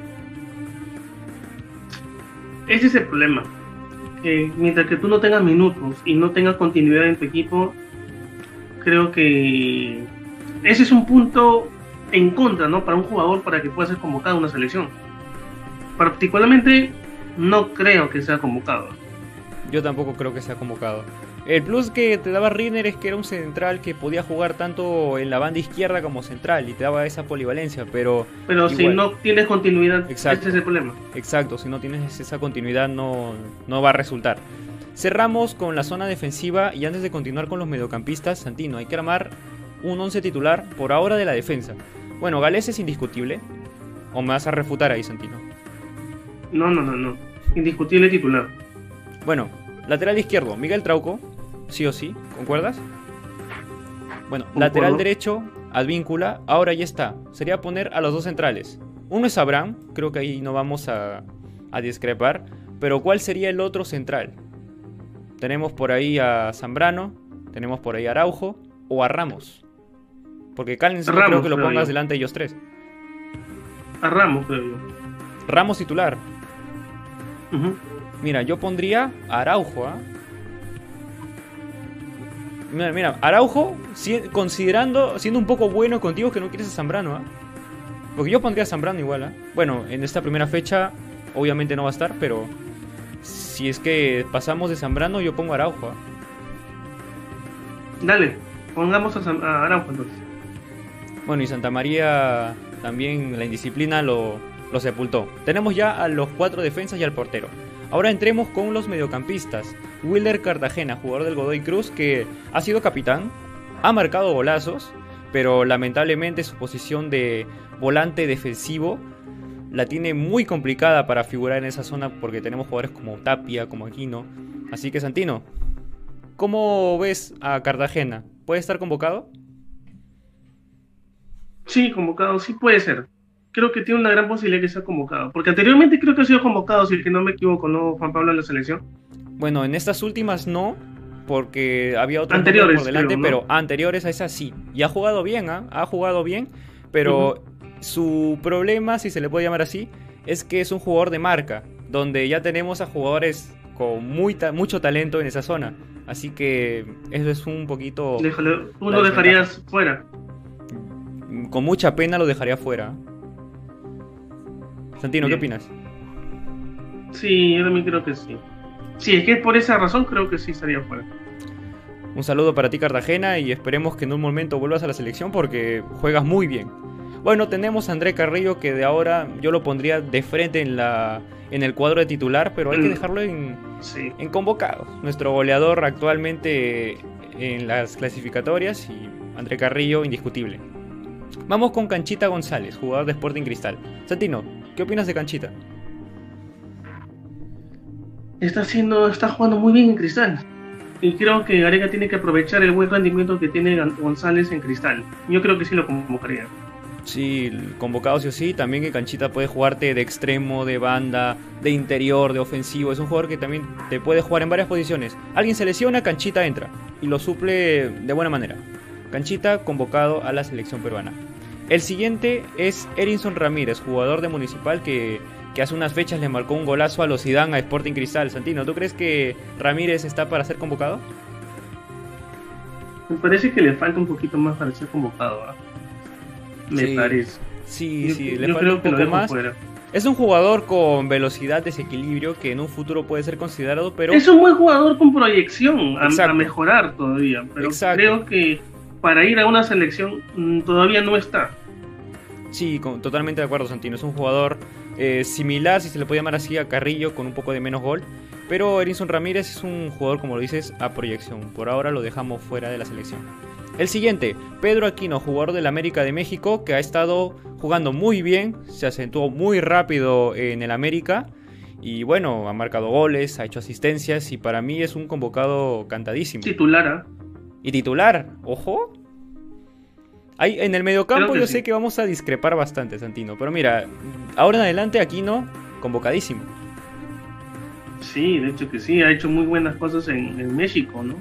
Ese es el problema mientras que tú no tengas minutos y no tengas continuidad en tu equipo, creo que ese es un punto en contra, ¿no? Para un jugador para que pueda ser convocado a una selección. Particularmente, no creo que sea convocado. Yo tampoco creo que sea convocado. El plus que te daba Riner es que era un central que podía jugar tanto en la banda izquierda como central y te daba esa polivalencia, pero... Pero si no tienes continuidad, Exacto. este es el problema. Exacto, si no tienes esa continuidad no, no va a resultar. Cerramos con la zona defensiva y antes de continuar con los mediocampistas, Santino, hay que armar un 11 titular por ahora de la defensa. Bueno, Gales es indiscutible. ¿O me vas a refutar ahí, Santino? No, no, no, no. Indiscutible titular. Bueno, lateral izquierdo, Miguel Trauco, sí o sí, ¿concuerdas? Bueno, lateral derecho, Advíncula, ahora ya está. Sería poner a los dos centrales. Uno es Abraham, creo que ahí no vamos a, discrepar. Pero ¿cuál sería el otro central? Tenemos por ahí a Zambrano, tenemos por ahí a Araujo o a Ramos. Porque Callens no creo que lo pongas delante de ellos tres. A Ramos, creo yo. Ramos titular. Mira, yo pondría Araujo, ¿ah? Mira, mira, Araujo, considerando, siendo un poco bueno contigo que no quieres a Zambrano, ¿ah? Porque yo pondría a Zambrano igual, ¿ah? Bueno, en esta primera fecha obviamente no va a estar, pero si es que pasamos de Zambrano, yo pongo a Araujo. Dale, pongamos a, Araujo entonces. Bueno, y Santa María también la indisciplina lo, lo sepultó. Tenemos ya a los cuatro defensas y al portero. Ahora entremos con los mediocampistas. Wilder Cartagena, jugador del Godoy Cruz, que ha sido capitán, ha marcado golazos, pero lamentablemente su posición de volante defensivo la tiene muy complicada para figurar en esa zona porque tenemos jugadores como Tapia, como Aquino. Así que Santino, ¿cómo ves a Cartagena? ¿Puede estar convocado? Sí, convocado, sí puede ser creo que tiene una gran posibilidad de que sea convocado. Porque anteriormente creo que ha sido convocado, si es que no me equivoco, ¿no, Juan Pablo, en la selección? Bueno, en estas últimas no, porque había otros anteriores por delante, pero anteriores a esas sí. Y ha jugado bien, ¿ah? ha jugado bien, pero su problema, si se le puede llamar así, es que es un jugador de marca, donde ya tenemos a jugadores con muy mucho talento en esa zona. Así que eso es un poquito... ¿Tú lo dejarías fuera? Con mucha pena lo dejaría fuera. Santino, ¿qué opinas? Sí, yo también creo que sí. Sí, es que por esa razón creo que sí estaría fuera. Un saludo para ti Cartagena y esperemos que en un momento vuelvas a la selección porque juegas muy bien. Bueno, tenemos a André Carrillo que de ahora yo lo pondría de frente en, la, en el cuadro de titular, pero hay que mm. dejarlo en, en convocado. Nuestro goleador actualmente en las clasificatorias y André Carrillo indiscutible. Vamos con Canchita González, jugador de Sporting Cristal. Santino, ¿qué opinas de Canchita? Está haciendo, está jugando muy bien en Cristal. Y creo que Gareca tiene que aprovechar el buen rendimiento que tiene González en Cristal. Yo creo que sí lo convocaría. Sí, convocado sí o sí. También que Canchita puede jugarte de extremo, de banda, de interior, de ofensivo. Es un jugador que también te puede jugar en varias posiciones. Alguien se lesiona, Canchita entra y lo suple de buena manera. Canchita convocado a la selección peruana. El siguiente es Erinson Ramírez, jugador de Municipal que, hace unas fechas le marcó un golazo a los Zidane a Sporting Cristal. Santino, ¿tú crees que Ramírez está para ser convocado? Me parece que le falta un poquito más para ser convocado. ¿ah? Me parece. Sí, sí, le falta un poco más. Es un jugador con velocidad, desequilibrio, que en un futuro puede ser considerado, pero... Es un buen jugador con proyección a, mejorar todavía, pero creo que para ir a una selección mm, todavía no está. Sí, totalmente de acuerdo, Santino. Es un jugador eh, similar, si se le puede llamar así, a Carrillo, con un poco de menos gol. Pero Erinson Ramírez es un jugador, como lo dices, a proyección. Por ahora lo dejamos fuera de la selección. El siguiente, Pedro Aquino, jugador del América de México, que ha estado jugando muy bien, se acentuó muy rápido en el América. Y bueno, ha marcado goles, ha hecho asistencias y para mí es un convocado cantadísimo. Titular, ¿eh? Y titular. Ojo. Hay, en el mediocampo yo sé que vamos a discrepar bastante, Santino. Pero mira, ahora en adelante Aquino, convocadísimo. Sí, de hecho que sí, ha hecho muy buenas cosas en, México, ¿no?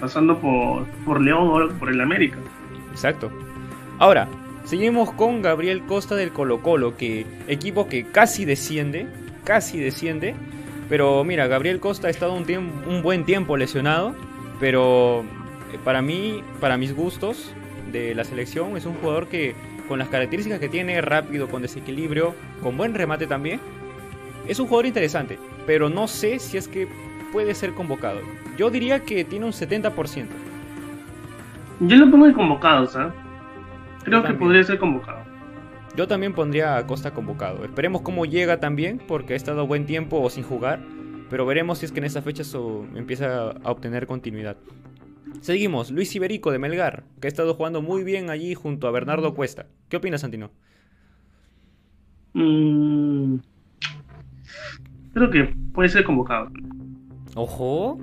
Pasando por, por León o por el América. Exacto. Ahora, seguimos con Gabriel Costa del Colo Colo, que equipo que casi desciende, casi desciende. Pero mira, Gabriel Costa ha estado un, un buen tiempo lesionado, pero para mí, para mis gustos de la selección, es un jugador que con las características que tiene, rápido, con desequilibrio, con buen remate también, es un jugador interesante, pero no sé si es que puede ser convocado. Yo diría que tiene un 70%. Yo lo pongo en convocado, ¿sabes? Creo que podría ser convocado. Yo también pondría a Costa convocado. Esperemos cómo llega también, porque ha estado buen tiempo o sin jugar. Pero veremos si es que en esa fecha empieza a obtener continuidad. Seguimos, Luis Iberico de Melgar, que ha estado jugando muy bien allí junto a Bernardo Cuesta. ¿Qué opinas, Santino? Mm, creo que puede ser convocado. Ojo,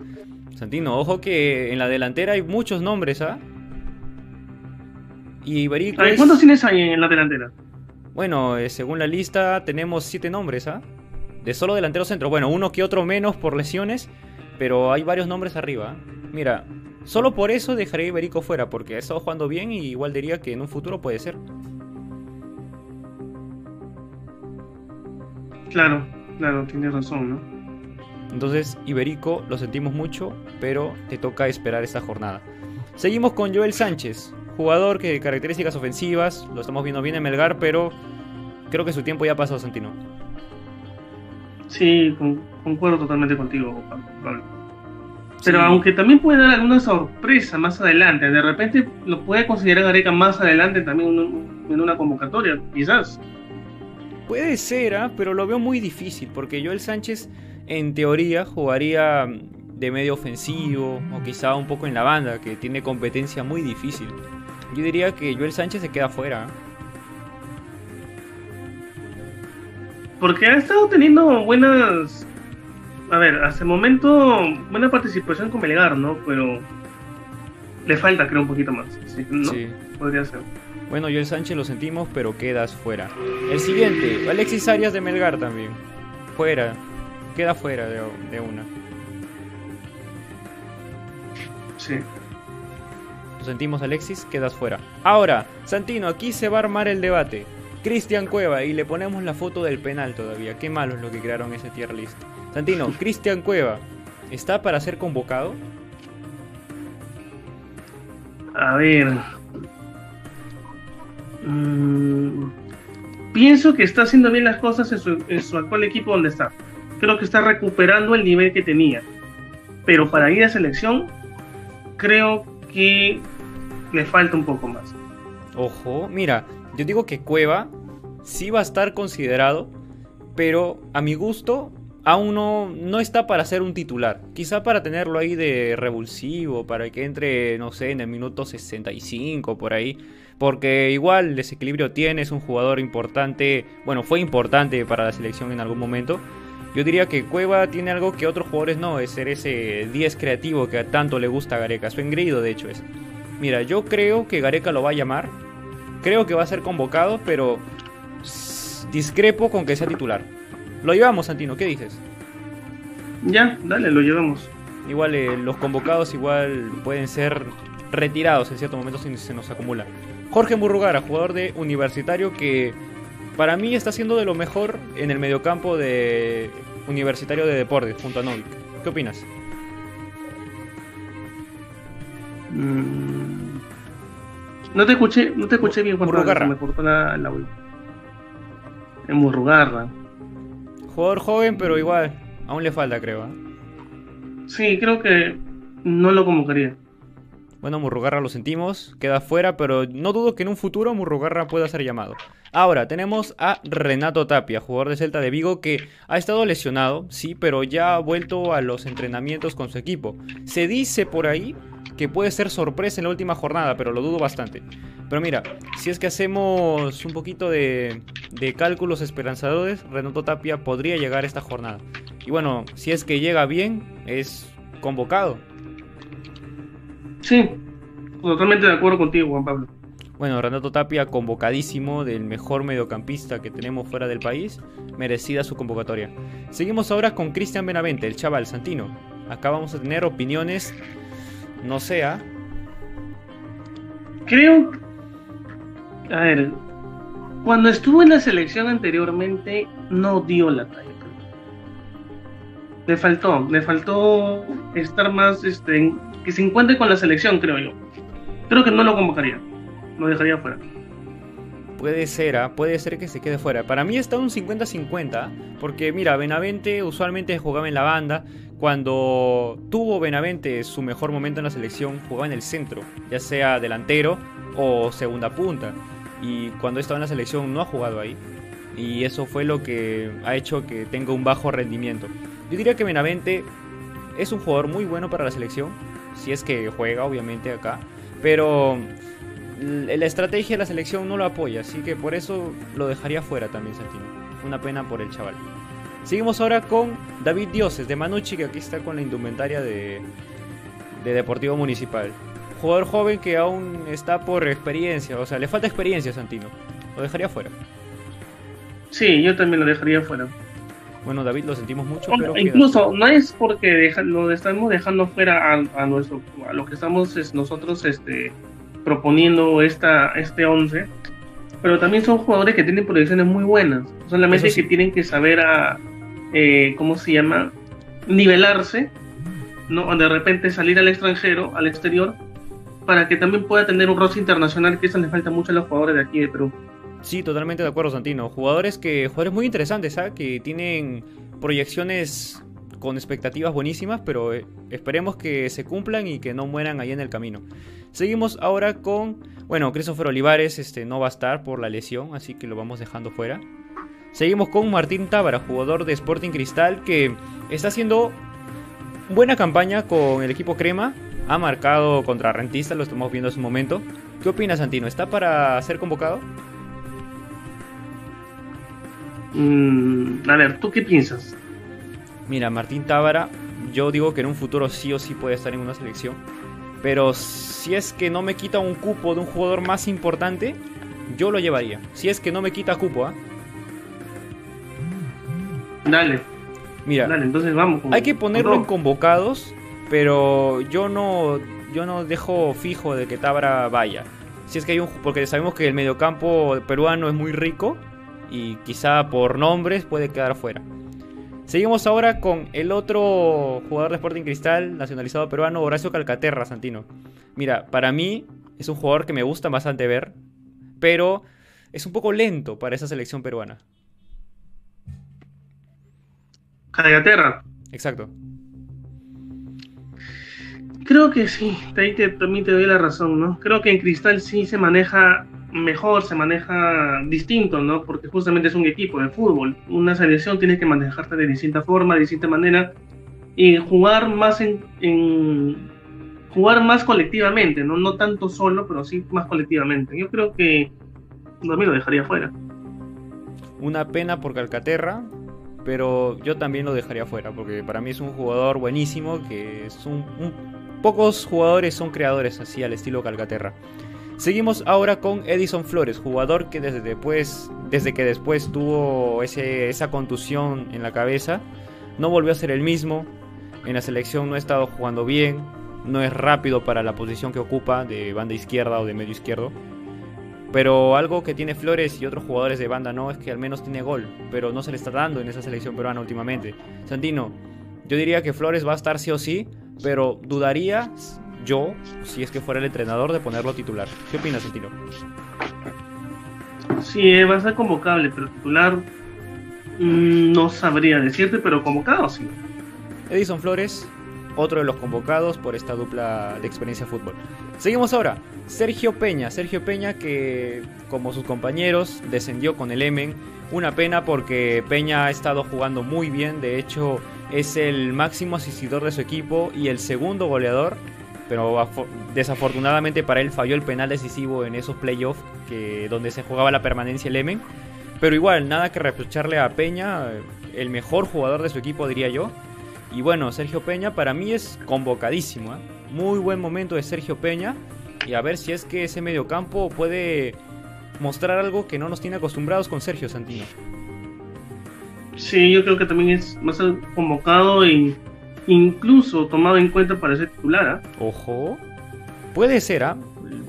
Santino, ojo que en la delantera hay muchos nombres, ¿ah? Y Iberico. ¿Cuántos tienes ahí en la delantera? Bueno, eh, según la lista tenemos siete nombres, ¿ah? De solo delantero centro. Bueno, uno que otro menos por lesiones, pero hay varios nombres arriba. ¿ah? Mira, Solo por eso dejaré a Iberico fuera, porque ha estado jugando bien y igual diría que en un futuro puede ser. Claro, claro, tienes razón, ¿no? Entonces, Iberico lo sentimos mucho, pero te toca esperar esta jornada. Seguimos con Joel Sánchez, jugador que de características ofensivas, lo estamos viendo bien en Melgar, pero creo que su tiempo ya ha pasado, Santino. Sí, concuerdo totalmente contigo, Pablo. Pero aunque también puede dar alguna sorpresa más adelante, de repente lo puede considerar Gareca más adelante también en una convocatoria, quizás. Puede ser, ¿ah? pero lo veo muy difícil, porque Joel Sánchez en teoría jugaría de medio ofensivo o quizá un poco en la banda, que tiene competencia muy difícil. Yo diría que Joel Sánchez se queda fuera. ¿ah? Porque ha estado teniendo buenas a ver, hasta el momento, buena participación con Melgar, ¿no? Pero le falta, creo, un poquito más. Sí, ¿no? Podría ser. Bueno, el Sánchez lo sentimos, pero quedas fuera. El siguiente, Alexis Arias de Melgar también. Fuera. Queda fuera de, de una. Sí. Lo sentimos, Alexis, quedas fuera. Ahora, Santino, aquí se va a armar el debate. Cristian Cueva, y le ponemos la foto del penal todavía. Qué malo es lo que crearon ese tier list. Santino, Cristian Cueva, ¿está para ser convocado? A ver. Mm, pienso que está haciendo bien las cosas en su, actual equipo donde está. creo que está recuperando el nivel que tenía. Pero para ir a selección, creo que le falta un poco más. Ojo, mira, yo digo que Cueva sí va a estar considerado, pero a mi gusto aún no, no está para ser un titular. Quizá para tenerlo ahí de revulsivo, para que entre, no sé, en el minuto 65 por ahí. Porque igual desequilibrio tiene, es un jugador importante, bueno, fue importante para la selección en algún momento. Yo diría que Cueva tiene algo que otros jugadores no, es ser ese 10 creativo que tanto le gusta a Gareca. Su engreído, de hecho, es. Mira, yo creo que Gareca lo va a llamar. Creo que va a ser convocado, pero discrepo con que sea titular. Lo llevamos, Santino, ¿qué dices? Ya, dale, lo llevamos. Igual eh, los convocados igual pueden ser retirados en ciertos momentos si se nos acumula. Jorge Murrugara, jugador de Universitario que para mí está siendo de lo mejor en el mediocampo de Universitario de Deportes junto a Novik. ¿Qué opinas? Mm. No te escuché, no te escuché bien Juan Murrugarra. me cortó la, la... Murrugarra. Jugador joven, pero igual, aún le falta, creo. ¿eh? Sí, creo que no lo convocaría. Bueno, Murrugarra lo sentimos, queda fuera, pero no dudo que en un futuro Murrugarra pueda ser llamado. Ahora, tenemos a Renato Tapia, jugador de Celta de Vigo, que ha estado lesionado, sí, pero ya ha vuelto a los entrenamientos con su equipo. Se dice por ahí que puede ser sorpresa en la última jornada, pero lo dudo bastante. Pero mira, si es que hacemos un poquito de, cálculos esperanzadores, Renato Tapia podría llegar esta jornada. Y bueno, si es que llega bien, es convocado. Sí, totalmente de acuerdo contigo, Juan Pablo. Bueno, Renato Tapia convocadísimo del mejor mediocampista que tenemos fuera del país, merecida su convocatoria. Seguimos ahora con Cristian Benavente, el chaval santino. Acá vamos a tener opiniones no sea. Creo. A ver. Cuando estuvo en la selección anteriormente, no dio la talla. Le faltó, le faltó estar más, este, que se encuentre con la selección, creo yo. Creo que no lo convocaría, lo dejaría fuera. Puede ser, ¿ah? puede ser que se quede fuera. Para mí está un 50-50, porque mira, Benavente usualmente jugaba en la banda. Cuando tuvo Benavente su mejor momento en la selección, jugaba en el centro, ya sea delantero o segunda punta. Y cuando estaba en la selección no ha jugado ahí. Y eso fue lo que ha hecho que tenga un bajo rendimiento. Yo diría que Benavente es un jugador muy bueno para la selección, si es que juega obviamente acá. Pero la estrategia de la selección no lo apoya, así que por eso lo dejaría fuera también Santino. Una pena por el chaval. Seguimos ahora con David Dioses de Manucci, que aquí está con la indumentaria de, de Deportivo Municipal. Jugador joven que aún está por experiencia, o sea, le falta experiencia Santino. Lo dejaría fuera. Sí, yo también lo dejaría fuera. Bueno, David, lo sentimos mucho. pero incluso no es porque lo estamos dejando fuera a, nuestro, a lo que estamos nosotros este, proponiendo esta, este 11, pero también son jugadores que tienen proyecciones muy buenas, solamente que tienen que saber a, eh, ¿cómo se llama? Nivelarse, ¿no? De repente salir al extranjero, al exterior, para que también pueda tener un rostro internacional, que eso le falta mucho a los jugadores de aquí de Perú. Sí, totalmente de acuerdo, Santino. Jugadores que, jugadores muy interesantes, ¿sabes? Que tienen proyecciones con expectativas buenísimas, pero eh, esperemos que se cumplan y que no mueran ahí en el camino. Seguimos ahora con, bueno, Christopher Olivares este, no va a estar por la lesión, así que lo vamos dejando fuera. Seguimos con Martín Tábara, jugador de Sporting Cristal, que está haciendo buena campaña con el equipo Crema. Ha marcado contra Rentista, lo estamos viendo en su momento. ¿Qué opinas, Santino? ¿Está para ser convocado? Mm, a ver, ¿tú qué piensas? Mira, Martín Tábara, yo digo que en un futuro sí o sí puede estar en una selección pero si es que no me quita un cupo de un jugador más importante, yo lo llevaría. Si es que no me quita cupo, ¿ah? Dale. Mira, Dale, entonces vamos. hay que ponerlo en convocados, pero yo no, yo no dejo fijo de que Tabra vaya. Si es que hay un, porque sabemos que el mediocampo peruano es muy rico y quizá por nombres puede quedar fuera. Seguimos ahora con el otro jugador de Sporting Cristal, nacionalizado peruano, Horacio Calcaterra, Santino. Mira, para mí es un jugador que me gusta bastante ver, pero es un poco lento para esa selección peruana. Calcaterra. Exacto. Creo que sí, ahí te, también te doy la razón, ¿no? Creo que en Cristal sí se maneja mejor, se maneja distinto, ¿no? Porque justamente es un equipo de fútbol. Una selección tiene que manejarte de distinta forma, de distinta manera, y jugar más en, jugar más colectivamente, ¿no? No tanto solo, pero sí más colectivamente. Yo creo que también lo dejaría fuera. Una pena por Calcaterra, pero yo también lo dejaría fuera, porque para mí es un jugador buenísimo, que es Pocos jugadores son creadores así al estilo Calcaterra. Seguimos ahora con Edison Flores, jugador que desde, después, desde que después tuvo esa contusión en la cabeza, no volvió a ser el mismo. En la selección no ha estado jugando bien, no es rápido para la posición que ocupa de banda izquierda o de medio izquierdo. Pero algo que tiene Flores y otros jugadores de banda no es que al menos tiene gol, pero no se le está dando en esa selección peruana últimamente. Santino, yo diría que Flores va a estar sí o sí, pero dudaría yo, si es que fuera el entrenador, de ponerlo titular. ¿Qué opinas, Santino? Sí, eh, va a ser convocable, pero titular mm, no sabría decirte, pero convocado sí. Edison Flores, otro de los convocados por esta dupla de experiencia fútbol. Seguimos ahora. Sergio Peña. Sergio Peña que, como sus compañeros, descendió con el Emen. Una pena porque Peña ha estado jugando muy bien. De hecho, es el máximo asistidor de su equipo y el segundo goleador. Pero desafortunadamente para él falló el penal decisivo en esos playoffs donde se jugaba la permanencia el Emen. Pero igual, nada que reprocharle a Peña, el mejor jugador de su equipo diría yo. Y bueno, Sergio Peña para mí es convocadísimo. ¿eh? Muy buen momento de Sergio Peña. Y a ver si es que ese mediocampo puede mostrar algo que no nos tiene acostumbrados con Sergio Santino. Sí, yo creo que también es más convocado e incluso tomado en cuenta para ser titular. ¿ah? Ojo. Puede ser, ¿ah?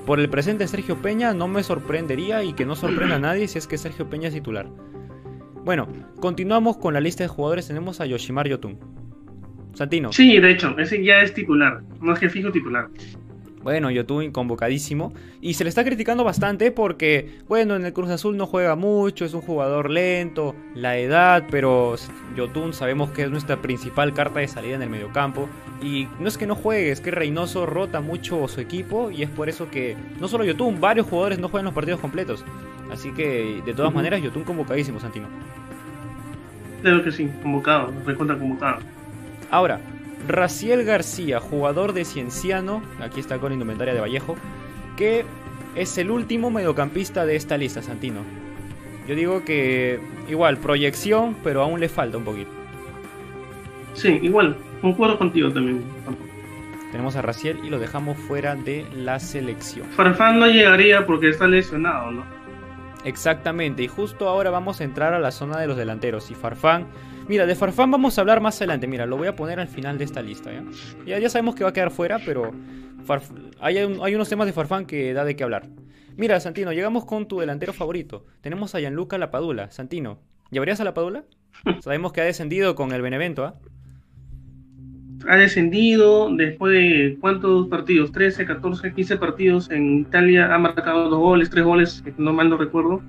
Por el presente de Sergio Peña no me sorprendería y que no sorprenda a nadie si es que Sergio Peña es titular. Bueno, continuamos con la lista de jugadores. Tenemos a Yoshimar Yotun. Santino. Sí, de hecho, ese ya es titular, más que fijo titular. Bueno, Yotun convocadísimo. Y se le está criticando bastante porque, bueno, en el Cruz Azul no juega mucho, es un jugador lento, la edad, pero Yotun sabemos que es nuestra principal carta de salida en el mediocampo. Y no es que no juegue, es que Reynoso rota mucho su equipo y es por eso que no solo Yotun, varios jugadores no juegan los partidos completos. Así que, de todas maneras, Yotun convocadísimo, Santino. Claro que sí, convocado, recuenta convocado. Ahora, Raciel García, jugador de Cienciano, aquí está con indumentaria de Vallejo, que es el último mediocampista de esta lista, Santino. Yo digo que igual, proyección, pero aún le falta un poquito. Sí, igual, concuerdo contigo también. Tenemos a Raciel y lo dejamos fuera de la selección. Farfán no llegaría porque está lesionado, ¿no? Exactamente, y justo ahora vamos a entrar a la zona de los delanteros. Y Farfán Mira, de Farfán vamos a hablar más adelante. Mira, lo voy a poner al final de esta lista. Ya, ya, sabemos que va a quedar fuera, pero hay, hay, unos temas de Farfán que da de qué hablar. Mira, Santino, llegamos con tu delantero favorito. Tenemos a Gianluca Lapadula. Santino, ¿llevarías a Lapadula? Sabemos que ha descendido con el Benevento, ¿ah? Ha descendido después de cuántos partidos, 13, 14, 15 partidos en Italia, ha marcado dos goles, tres goles, no mal no recuerdo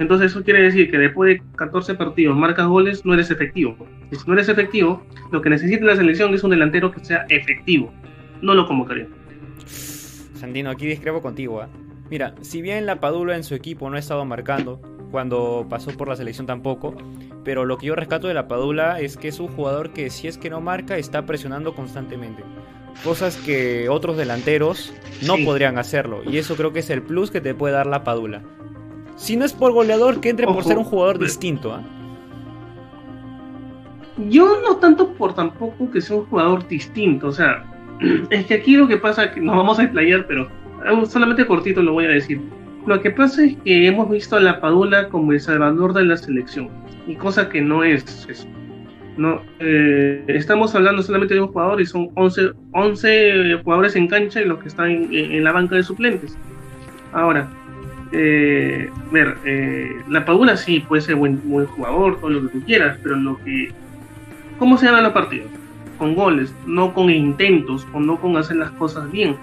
entonces eso quiere decir que después de 14 partidos marcas goles, no eres efectivo. Y si no eres efectivo, lo que necesita la selección es un delantero que sea efectivo. No lo convocaría. Sandino, aquí discrepo contigo. ¿eh? Mira, si bien la Padula en su equipo no ha estado marcando, cuando pasó por la selección tampoco, pero lo que yo rescato de la Padula es que es un jugador que si es que no marca está presionando constantemente. Cosas que otros delanteros no podrían hacerlo. Y eso creo que es el plus que te puede dar la Padula. Si no es por goleador, que entre por ser un jugador distinto. ¿ah? Yo no tanto por tampoco que sea un jugador distinto. O sea, es que aquí lo que pasa es que nos vamos a explayar, pero solamente cortito lo voy a decir. Lo que pasa es que hemos visto a la Padula como el salvador de la selección. Y cosa que no es eso. No, eh, estamos hablando solamente de un jugador y son 11, 11 jugadores en cancha y los que están en la banca de suplentes. Ahora, eh, ver, eh, la Padula sí puede ser buen, buen jugador, todo lo que tú quieras, pero lo que. ¿Cómo se gana la partida? Con goles, no con intentos, o no con hacer las cosas bien.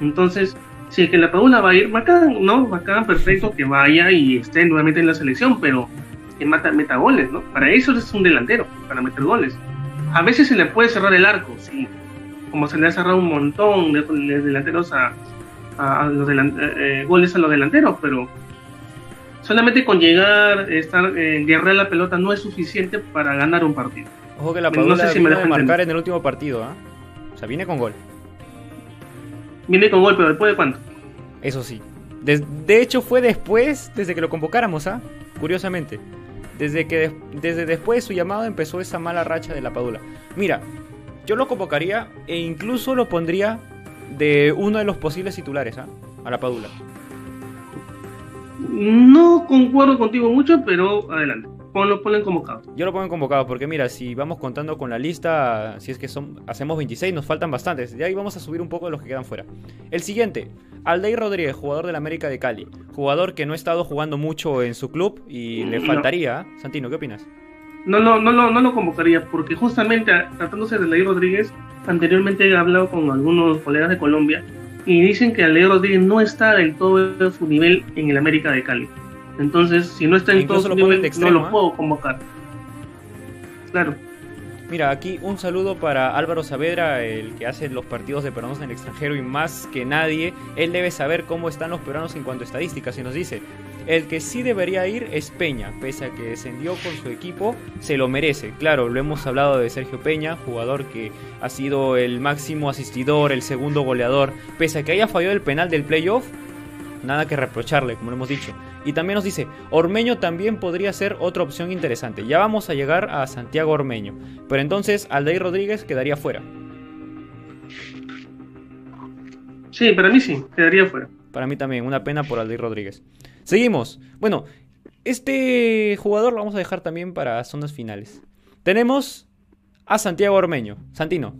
Entonces, si es que la Padula va a ir, bacán, ¿no? Bacán, perfecto, que vaya y esté nuevamente en la selección, pero que mata, meta goles, ¿no? Para eso es un delantero, para meter goles. A veces se le puede cerrar el arco, sí, como se le ha cerrado un montón de, delanteros a, los eh, eh, goles a los delanteros, pero solamente con llegar, estar, eh, guerrear la pelota no es suficiente para ganar un partido. Ojo que la Padula no sé me marcar en el último partido, ¿ah? O sea, viene con gol. Viene con gol, pero después de cuánto? Eso sí. de hecho, fue después, desde que lo convocáramos, ¿ah? Curiosamente. Desde que desde después de su llamado empezó esa mala racha de la Padula. Mira, yo lo convocaría e incluso lo pondría de uno de los posibles titulares ¿ah? a la Padula. No concuerdo contigo mucho, pero adelante. Ponlo, ponlo en convocado. Yo lo pongo en convocado porque mira, si vamos contando con la lista, si es que son, hacemos 26, nos faltan bastantes. De ahí vamos a subir un poco de los que quedan fuera. El siguiente, Alday Rodríguez, jugador del América de Cali. Jugador que no ha estado jugando mucho en su club y le faltaría. ¿ah? Santino, ¿qué opinas? No, no, no, no, no lo convocaría porque justamente tratándose de Alday Rodríguez, anteriormente he hablado con algunos colegas de Colombia y dicen que Alday Rodríguez no está del todo su nivel en el América de Cali. Entonces, si no está en todo su nivel, no lo ¿ah? puedo convocar. Claro. Mira, aquí un saludo para Álvaro Saavedra, el que hace los partidos de peruanos en el extranjero y más que nadie, él debe saber cómo están los peruanos en cuanto a estadísticas y nos dice, el que sí debería ir es Peña, pese a que descendió con su equipo, se lo merece. Claro, lo hemos hablado de Sergio Peña, jugador que ha sido el máximo asistidor, el segundo goleador, pese a que haya fallado el penal del playoff, nada que reprocharle, como lo hemos dicho. Y también nos dice, Ormeño también podría ser otra opción interesante. Ya vamos a llegar a Santiago Ormeño, pero entonces Aldair Rodríguez quedaría fuera. Sí, para mí sí, quedaría fuera. Para mí también, una pena por Aldair Rodríguez. Seguimos. Bueno, este jugador lo vamos a dejar también para zonas finales. Tenemos a Santiago Ormeño. Santino.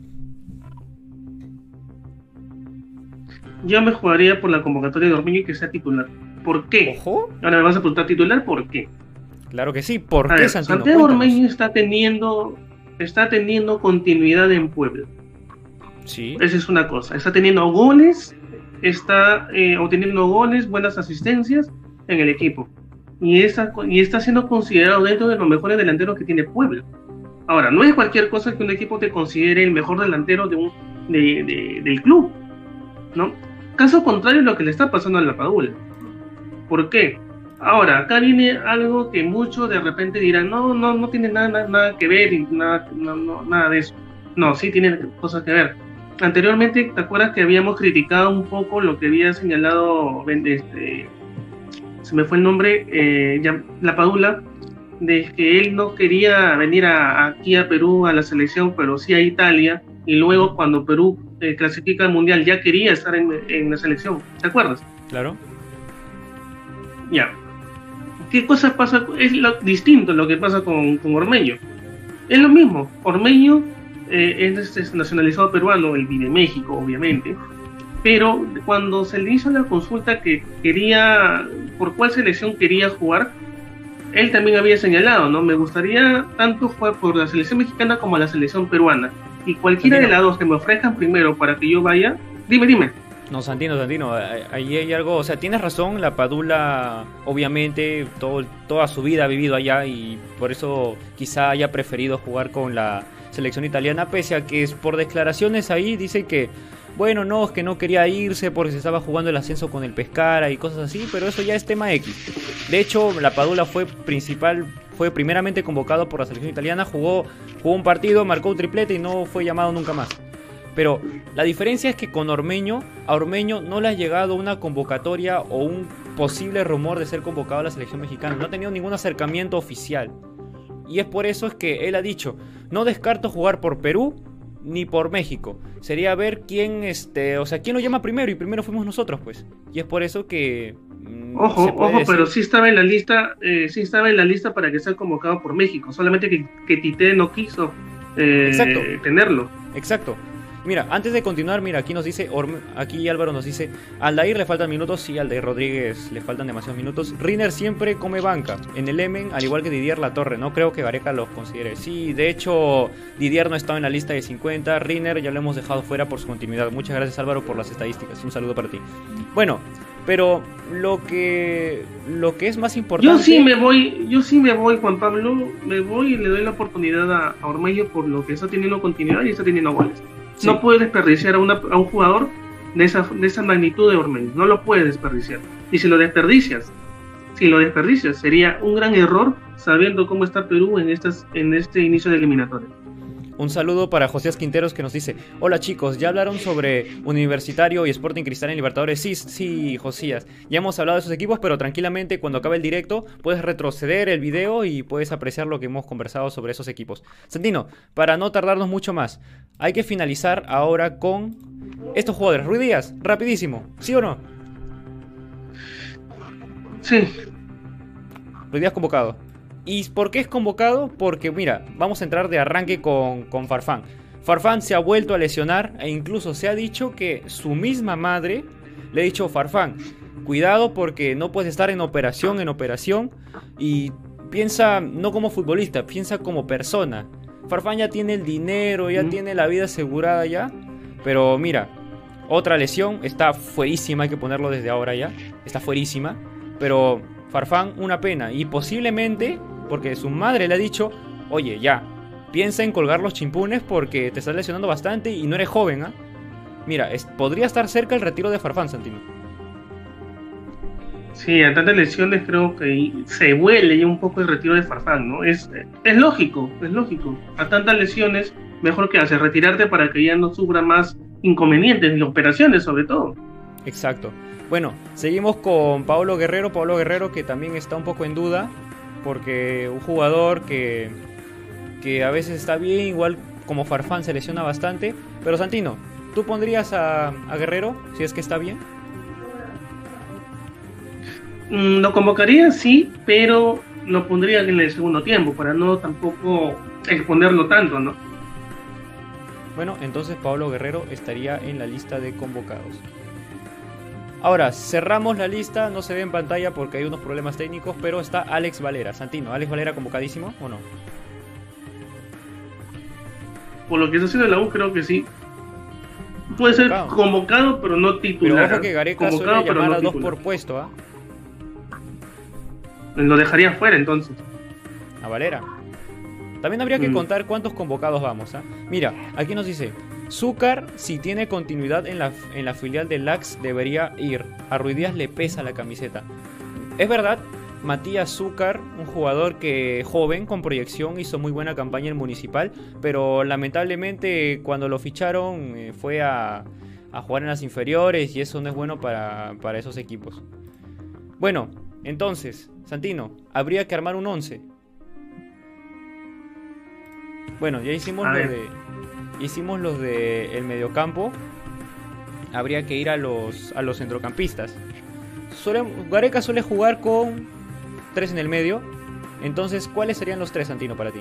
Yo me jugaría por la convocatoria de Ormeño y que sea titular. ¿Por qué? Ojo. Ahora me vas a preguntar titular, ¿por qué? Claro que sí. ¿Por qué, Santino? Santiago Ormeño está teniendo, está teniendo continuidad en Puebla. Sí. Esa es una cosa. Está teniendo goles, está eh, obteniendo goles, buenas asistencias en el equipo. Y está, siendo considerado dentro de los mejores delanteros que tiene Puebla. Ahora, no es cualquier cosa que un equipo te considere el mejor delantero de un, del club, ¿no? Caso contrario lo que le está pasando a la Padula. ¿Por qué? Ahora, acá viene algo que muchos de repente dirán, no, no, no tiene nada, nada, que ver y nada, nada de eso. No, sí tiene cosas que ver. Anteriormente, ¿te acuerdas que habíamos criticado un poco lo que había señalado este, se me fue el nombre, eh, la Padula, de que él no quería venir aquí a Perú a la selección, pero sí a Italia, y luego cuando Perú eh, clasifica al Mundial ya quería estar en, la selección, ¿te acuerdas? Claro. Ya. ¿Qué cosa pasa? Es lo distinto lo que pasa con, con Ormeño. Es lo mismo, Ormeño eh, es nacionalizado peruano, él vive en México, obviamente, pero cuando se le hizo la consulta que quería, por cuál selección quería jugar, él también había señalado, ¿no? Me gustaría tanto jugar por la selección mexicana como la selección peruana. Y cualquiera de las dos que me ofrezcan primero para que yo vaya, dime, dime. No, Santino, Santino, ahí hay algo, o sea, tienes razón, la Padula obviamente todo, toda su vida ha vivido allá y por eso quizá haya preferido jugar con la selección italiana, pese a que por declaraciones ahí dice que bueno, no, es que no quería irse porque se estaba jugando el ascenso con el Pescara y cosas así, pero eso ya es tema X. De hecho, la Padula fue principal, fue primeramente convocado por la selección italiana, jugó, jugó un partido, marcó un triplete y no fue llamado nunca más. Pero la diferencia es que con Ormeño, a Ormeño no le ha llegado una convocatoria o un posible rumor de ser convocado a la selección mexicana. No ha tenido ningún acercamiento oficial. Y es por eso es que él ha dicho, no descarto jugar por Perú ni por México. Sería ver quién, este, o sea, quién lo llama primero y primero fuimos nosotros, pues. Y es por eso que... Mm, ojo, ojo, pero sí estaba en la lista, eh, sí estaba en la lista para que sea convocado por México, solamente que, que Tite no quiso eh, tenerlo. Exacto. Mira, antes de continuar, mira, aquí nos dice, aquí Álvaro nos dice, al Dair le faltan minutos, sí, al de Rodríguez le faltan demasiados minutos. Riner siempre come banca. En el Emen, al igual que Didier La Torre, no creo que Gareca los considere. Sí, de hecho, Didier no estaba en la lista de 50, Riner ya lo hemos dejado fuera por su continuidad. Muchas gracias Álvaro por las estadísticas. Un saludo para ti. Bueno, Pero lo que lo que es más importante. Yo sí me voy, yo sí me voy, Juan Pablo, me voy y le doy la oportunidad a, a por lo que está teniendo continuidad y está teniendo goles. No puede desperdiciar a, una, a un jugador de esa, de esa magnitud de Ormeño, no lo puede desperdiciar. Y si lo desperdicias, si lo desperdicias, sería un gran error sabiendo cómo está Perú en, estas, en este inicio de eliminatoria. Un saludo para Josías Quinteros que nos dice, hola chicos, ¿ya hablaron sobre Universitario y Sporting Cristal en Libertadores? Sí, sí, Josías, ya hemos hablado de esos equipos, pero tranquilamente cuando acabe el directo puedes retroceder el video y puedes apreciar lo que hemos conversado sobre esos equipos. Santino, para no tardarnos mucho más, hay que finalizar ahora con estos jugadores. Ruiz Díaz, rapidísimo, ¿sí o no? Sí. Ruiz Díaz convocado. ¿Y por qué es convocado? Porque, mira, vamos a entrar de arranque con, con Farfán. Farfán se ha vuelto a lesionar e incluso se ha dicho que su misma madre le ha dicho, Farfán, cuidado porque no puedes estar en operación, en operación. Y piensa no como futbolista, piensa como persona. Farfán ya tiene el dinero, ya tiene la vida asegurada ya. Pero mira, otra lesión, está fuerísima, hay que ponerlo desde ahora ya. Está fuerísima. Pero Farfán, una pena. Y posiblemente porque su madre le ha dicho, oye, ya, piensa en colgar los chimpunes porque te estás lesionando bastante y no eres joven, ¿ah? Mira, podría estar cerca el retiro de Farfán, Santino. Sí, a tantas lesiones creo que se huele ya un poco el retiro de Farfán, ¿no? Es, es lógico, es lógico. A tantas lesiones, mejor que hacer retirarte para que ya no sufra más inconvenientes ni operaciones, sobre todo. Exacto. Bueno, seguimos con Pablo Guerrero. Pablo Guerrero que también está un poco en duda porque un jugador que, que a veces está bien, igual como Farfán se lesiona bastante. Pero Santino, ¿tú pondrías a, Guerrero si es que está bien? Mm, lo convocaría, sí, pero lo pondría en el segundo tiempo para no tampoco exponerlo tanto, ¿no? Bueno, entonces Pablo Guerrero estaría en la lista de convocados. Ahora, cerramos la lista, no se ve en pantalla porque hay unos problemas técnicos, pero está Alex Valera. Santino, ¿Alex Valera convocadísimo o no? Por lo que está haciendo la U, creo que sí. Puede ser convocado, pero no titular. Pero ojo que Gareca suele llamar a dos por puesto, ¿ah? Lo dejaría fuera entonces. A Valera. También habría que mm. contar cuántos convocados vamos, ¿ah? Mira, aquí nos dice, Zúcar, si tiene continuidad en la, en la filial del LAX, debería ir. A Ruidías le pesa la camiseta. Es verdad, Matías Zúcar, un jugador que joven, con proyección, hizo muy buena campaña en Municipal, pero lamentablemente cuando lo ficharon eh, fue a, a, jugar en las inferiores y eso no es bueno para, para esos equipos. Bueno, entonces, Santino, habría que armar un 11. Bueno, ya hicimos lo de hicimos los de el mediocampo, habría que ir a los, a los centrocampistas. Suele, Gareca suele jugar con tres en el medio. Entonces, ¿cuáles serían los tres, Santino, para ti?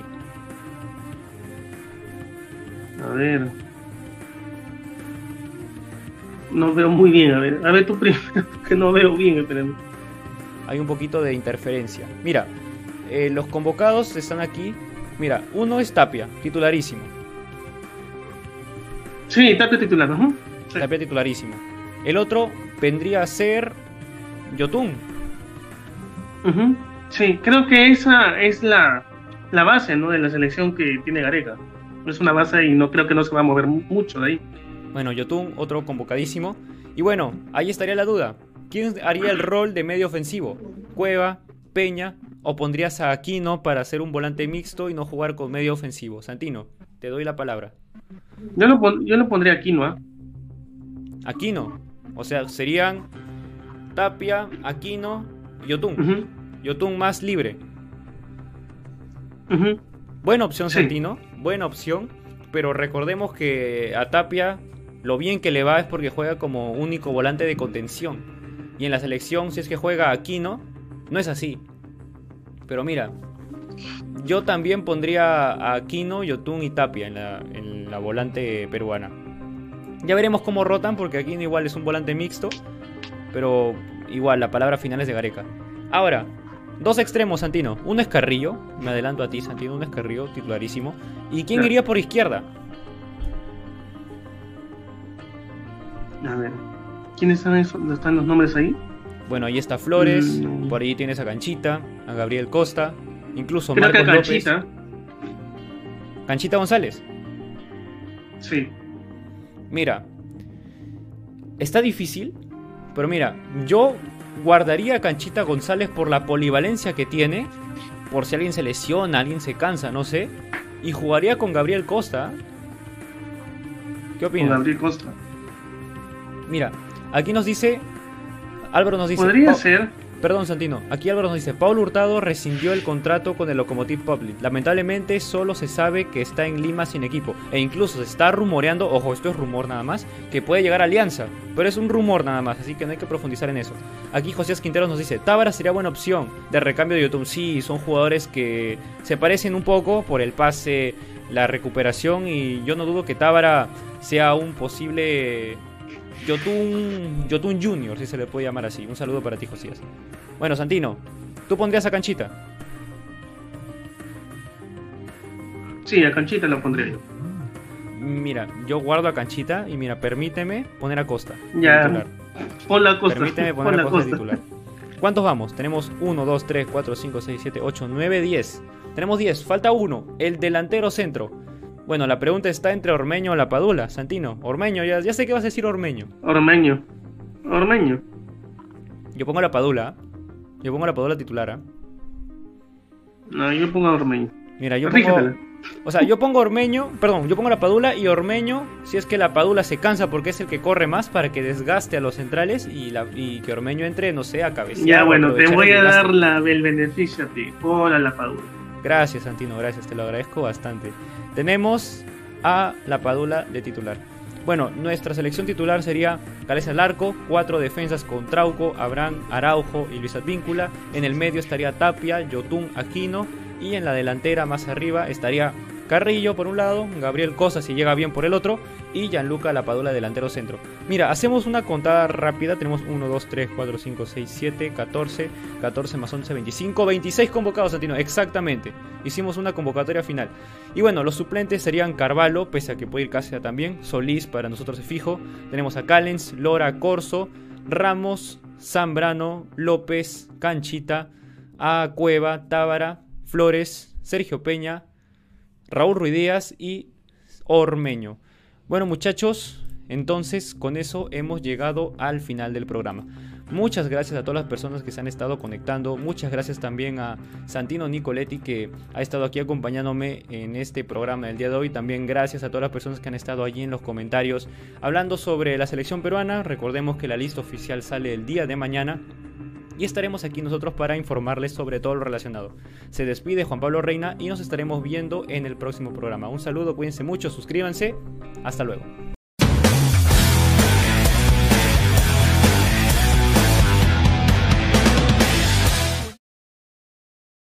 A ver. No veo muy bien, a ver. A ver tú primero, que no veo bien, esperemos. Hay un poquito de interferencia. Mira, eh, los convocados están aquí. Mira, uno es Tapia, titularísimo. Sí, Tapia titular, ¿no? Tapia titularísimo. El otro vendría a ser Yotun. Sí, creo que esa es la, la base ¿no? de la selección que tiene Gareca. Es una base y no creo que no se va a mover mucho de ahí. Bueno, Yotun, otro convocadísimo. Y bueno, ahí estaría la duda. ¿Quién haría el rol de medio ofensivo? ¿Cueva, Peña o pondrías a Aquino para hacer un volante mixto y no jugar con medio ofensivo? Santino, te doy la palabra. Yo lo, yo lo pondría Aquino. Aquino. O sea, serían Tapia, Aquino, Yotun. Yotun más libre. Buena opción, Santino. Buena opción. Pero recordemos que a Tapia lo bien que le va es porque juega como único volante de contención. Y en la selección, si es que juega Aquino, no es así. Pero mira, yo también pondría a Aquino, Yotun y Tapia en la, en la volante peruana. Ya veremos cómo rotan porque Aquino igual es un volante mixto. Pero igual, la palabra final es de Gareca. Ahora, dos extremos, Santino. Uno es Carrillo. Me adelanto a ti, Santino. Uno es Carrillo, titularísimo. ¿Y quién iría por izquierda? A ver. ¿Quiénes están, están los nombres ahí? Bueno, ahí está Flores, mm. por ahí tienes a Canchita, a Gabriel Costa, incluso Creo Marcos que Canchita. López. Canchita González. Sí. Mira, está difícil, pero mira, yo guardaría a Canchita González por la polivalencia que tiene, por si alguien se lesiona, alguien se cansa, no sé, y jugaría con Gabriel Costa. ¿Qué opinas? Con Gabriel Costa. Mira, aquí nos dice Álvaro nos dice. Podría ser. Perdón, Santino. Aquí Álvaro nos dice: Paulo Hurtado rescindió el contrato con el Locomotive Public. Lamentablemente, solo se sabe que está en Lima sin equipo. E incluso se está rumoreando, ojo, esto es rumor nada más, que puede llegar a Alianza. Pero es un rumor nada más, así que no hay que profundizar en eso. Aquí José Quinteros nos dice: Tábara sería buena opción de recambio de YouTube. Sí, son jugadores que se parecen un poco por el pase, la recuperación. Y yo no dudo que Tábara sea un posible Yotun, Yotun Junior, si se le puede llamar así. Un saludo para ti, Josías. Bueno, Santino, ¿tú pondrías a Canchita? Sí, a Canchita lo pondría yo. Mira, yo guardo a Canchita y mira, permíteme poner a Costa. Ya. Pon la Costa. Permíteme poner a Costa, titular. ¿Cuántos vamos? Tenemos 1, 2, 3, 4, 5, 6, 7, 8, 9, 10. Tenemos 10. Falta uno, el delantero centro. Bueno, la pregunta está entre Ormeño o La Padula. Santino, Ormeño, ya, ya sé que vas a decir Ormeño. Ormeño. Ormeño. Yo pongo La Padula. Yo pongo La Padula titular. ¿ah? No, yo pongo Ormeño. Mira, yo pongo... O sea, yo pongo Ormeño, perdón, yo pongo la Padula y Ormeño, si es que la Padula se cansa porque es el que corre más para que desgaste a los centrales y, la, y que Ormeño entre, no sé, a cabecear. Ya, bueno, te voy a dar la, el beneficio a ti. Hola, la Padula. Gracias, Santino, gracias, te lo agradezco bastante. Tenemos a la Padula de titular. Bueno, nuestra selección titular sería Gales al arco, cuatro defensas con Trauco, Abraham, Araujo y Luis Advíncula. En el medio estaría Tapia, Yotun, Aquino. Y en la delantera, más arriba, estaría Carrillo por un lado, Gabriel Cosa si llega bien por el otro y Gianluca Lapadula delantero centro. Mira, hacemos una contada rápida, tenemos 1, 2, 3, 4, 5, 6, 7, 14, 14 más 11, 25, 26 convocados, Santino, exactamente. Hicimos una convocatoria final. Y bueno, los suplentes serían Carvalho, pese a que puede ir Cáceres también, Solís para nosotros es fijo, tenemos a Callens, Lora, Corso, Ramos, Zambrano, López, Canchita, a Cueva, Tábara, Flores, Sergio Peña, Raúl Ruidías y Ormeño. Bueno muchachos, entonces con eso hemos llegado al final del programa. Muchas gracias a todas las personas que se han estado conectando. Muchas gracias también a Santino Nicoletti que ha estado aquí acompañándome en este programa del día de hoy. También gracias a todas las personas que han estado allí en los comentarios hablando sobre la selección peruana. Recordemos que la lista oficial sale el día de mañana y estaremos aquí nosotros para informarles sobre todo lo relacionado. Se despide Juan Pablo Reina y nos estaremos viendo en el próximo programa. Un saludo, cuídense mucho, suscríbanse, hasta luego.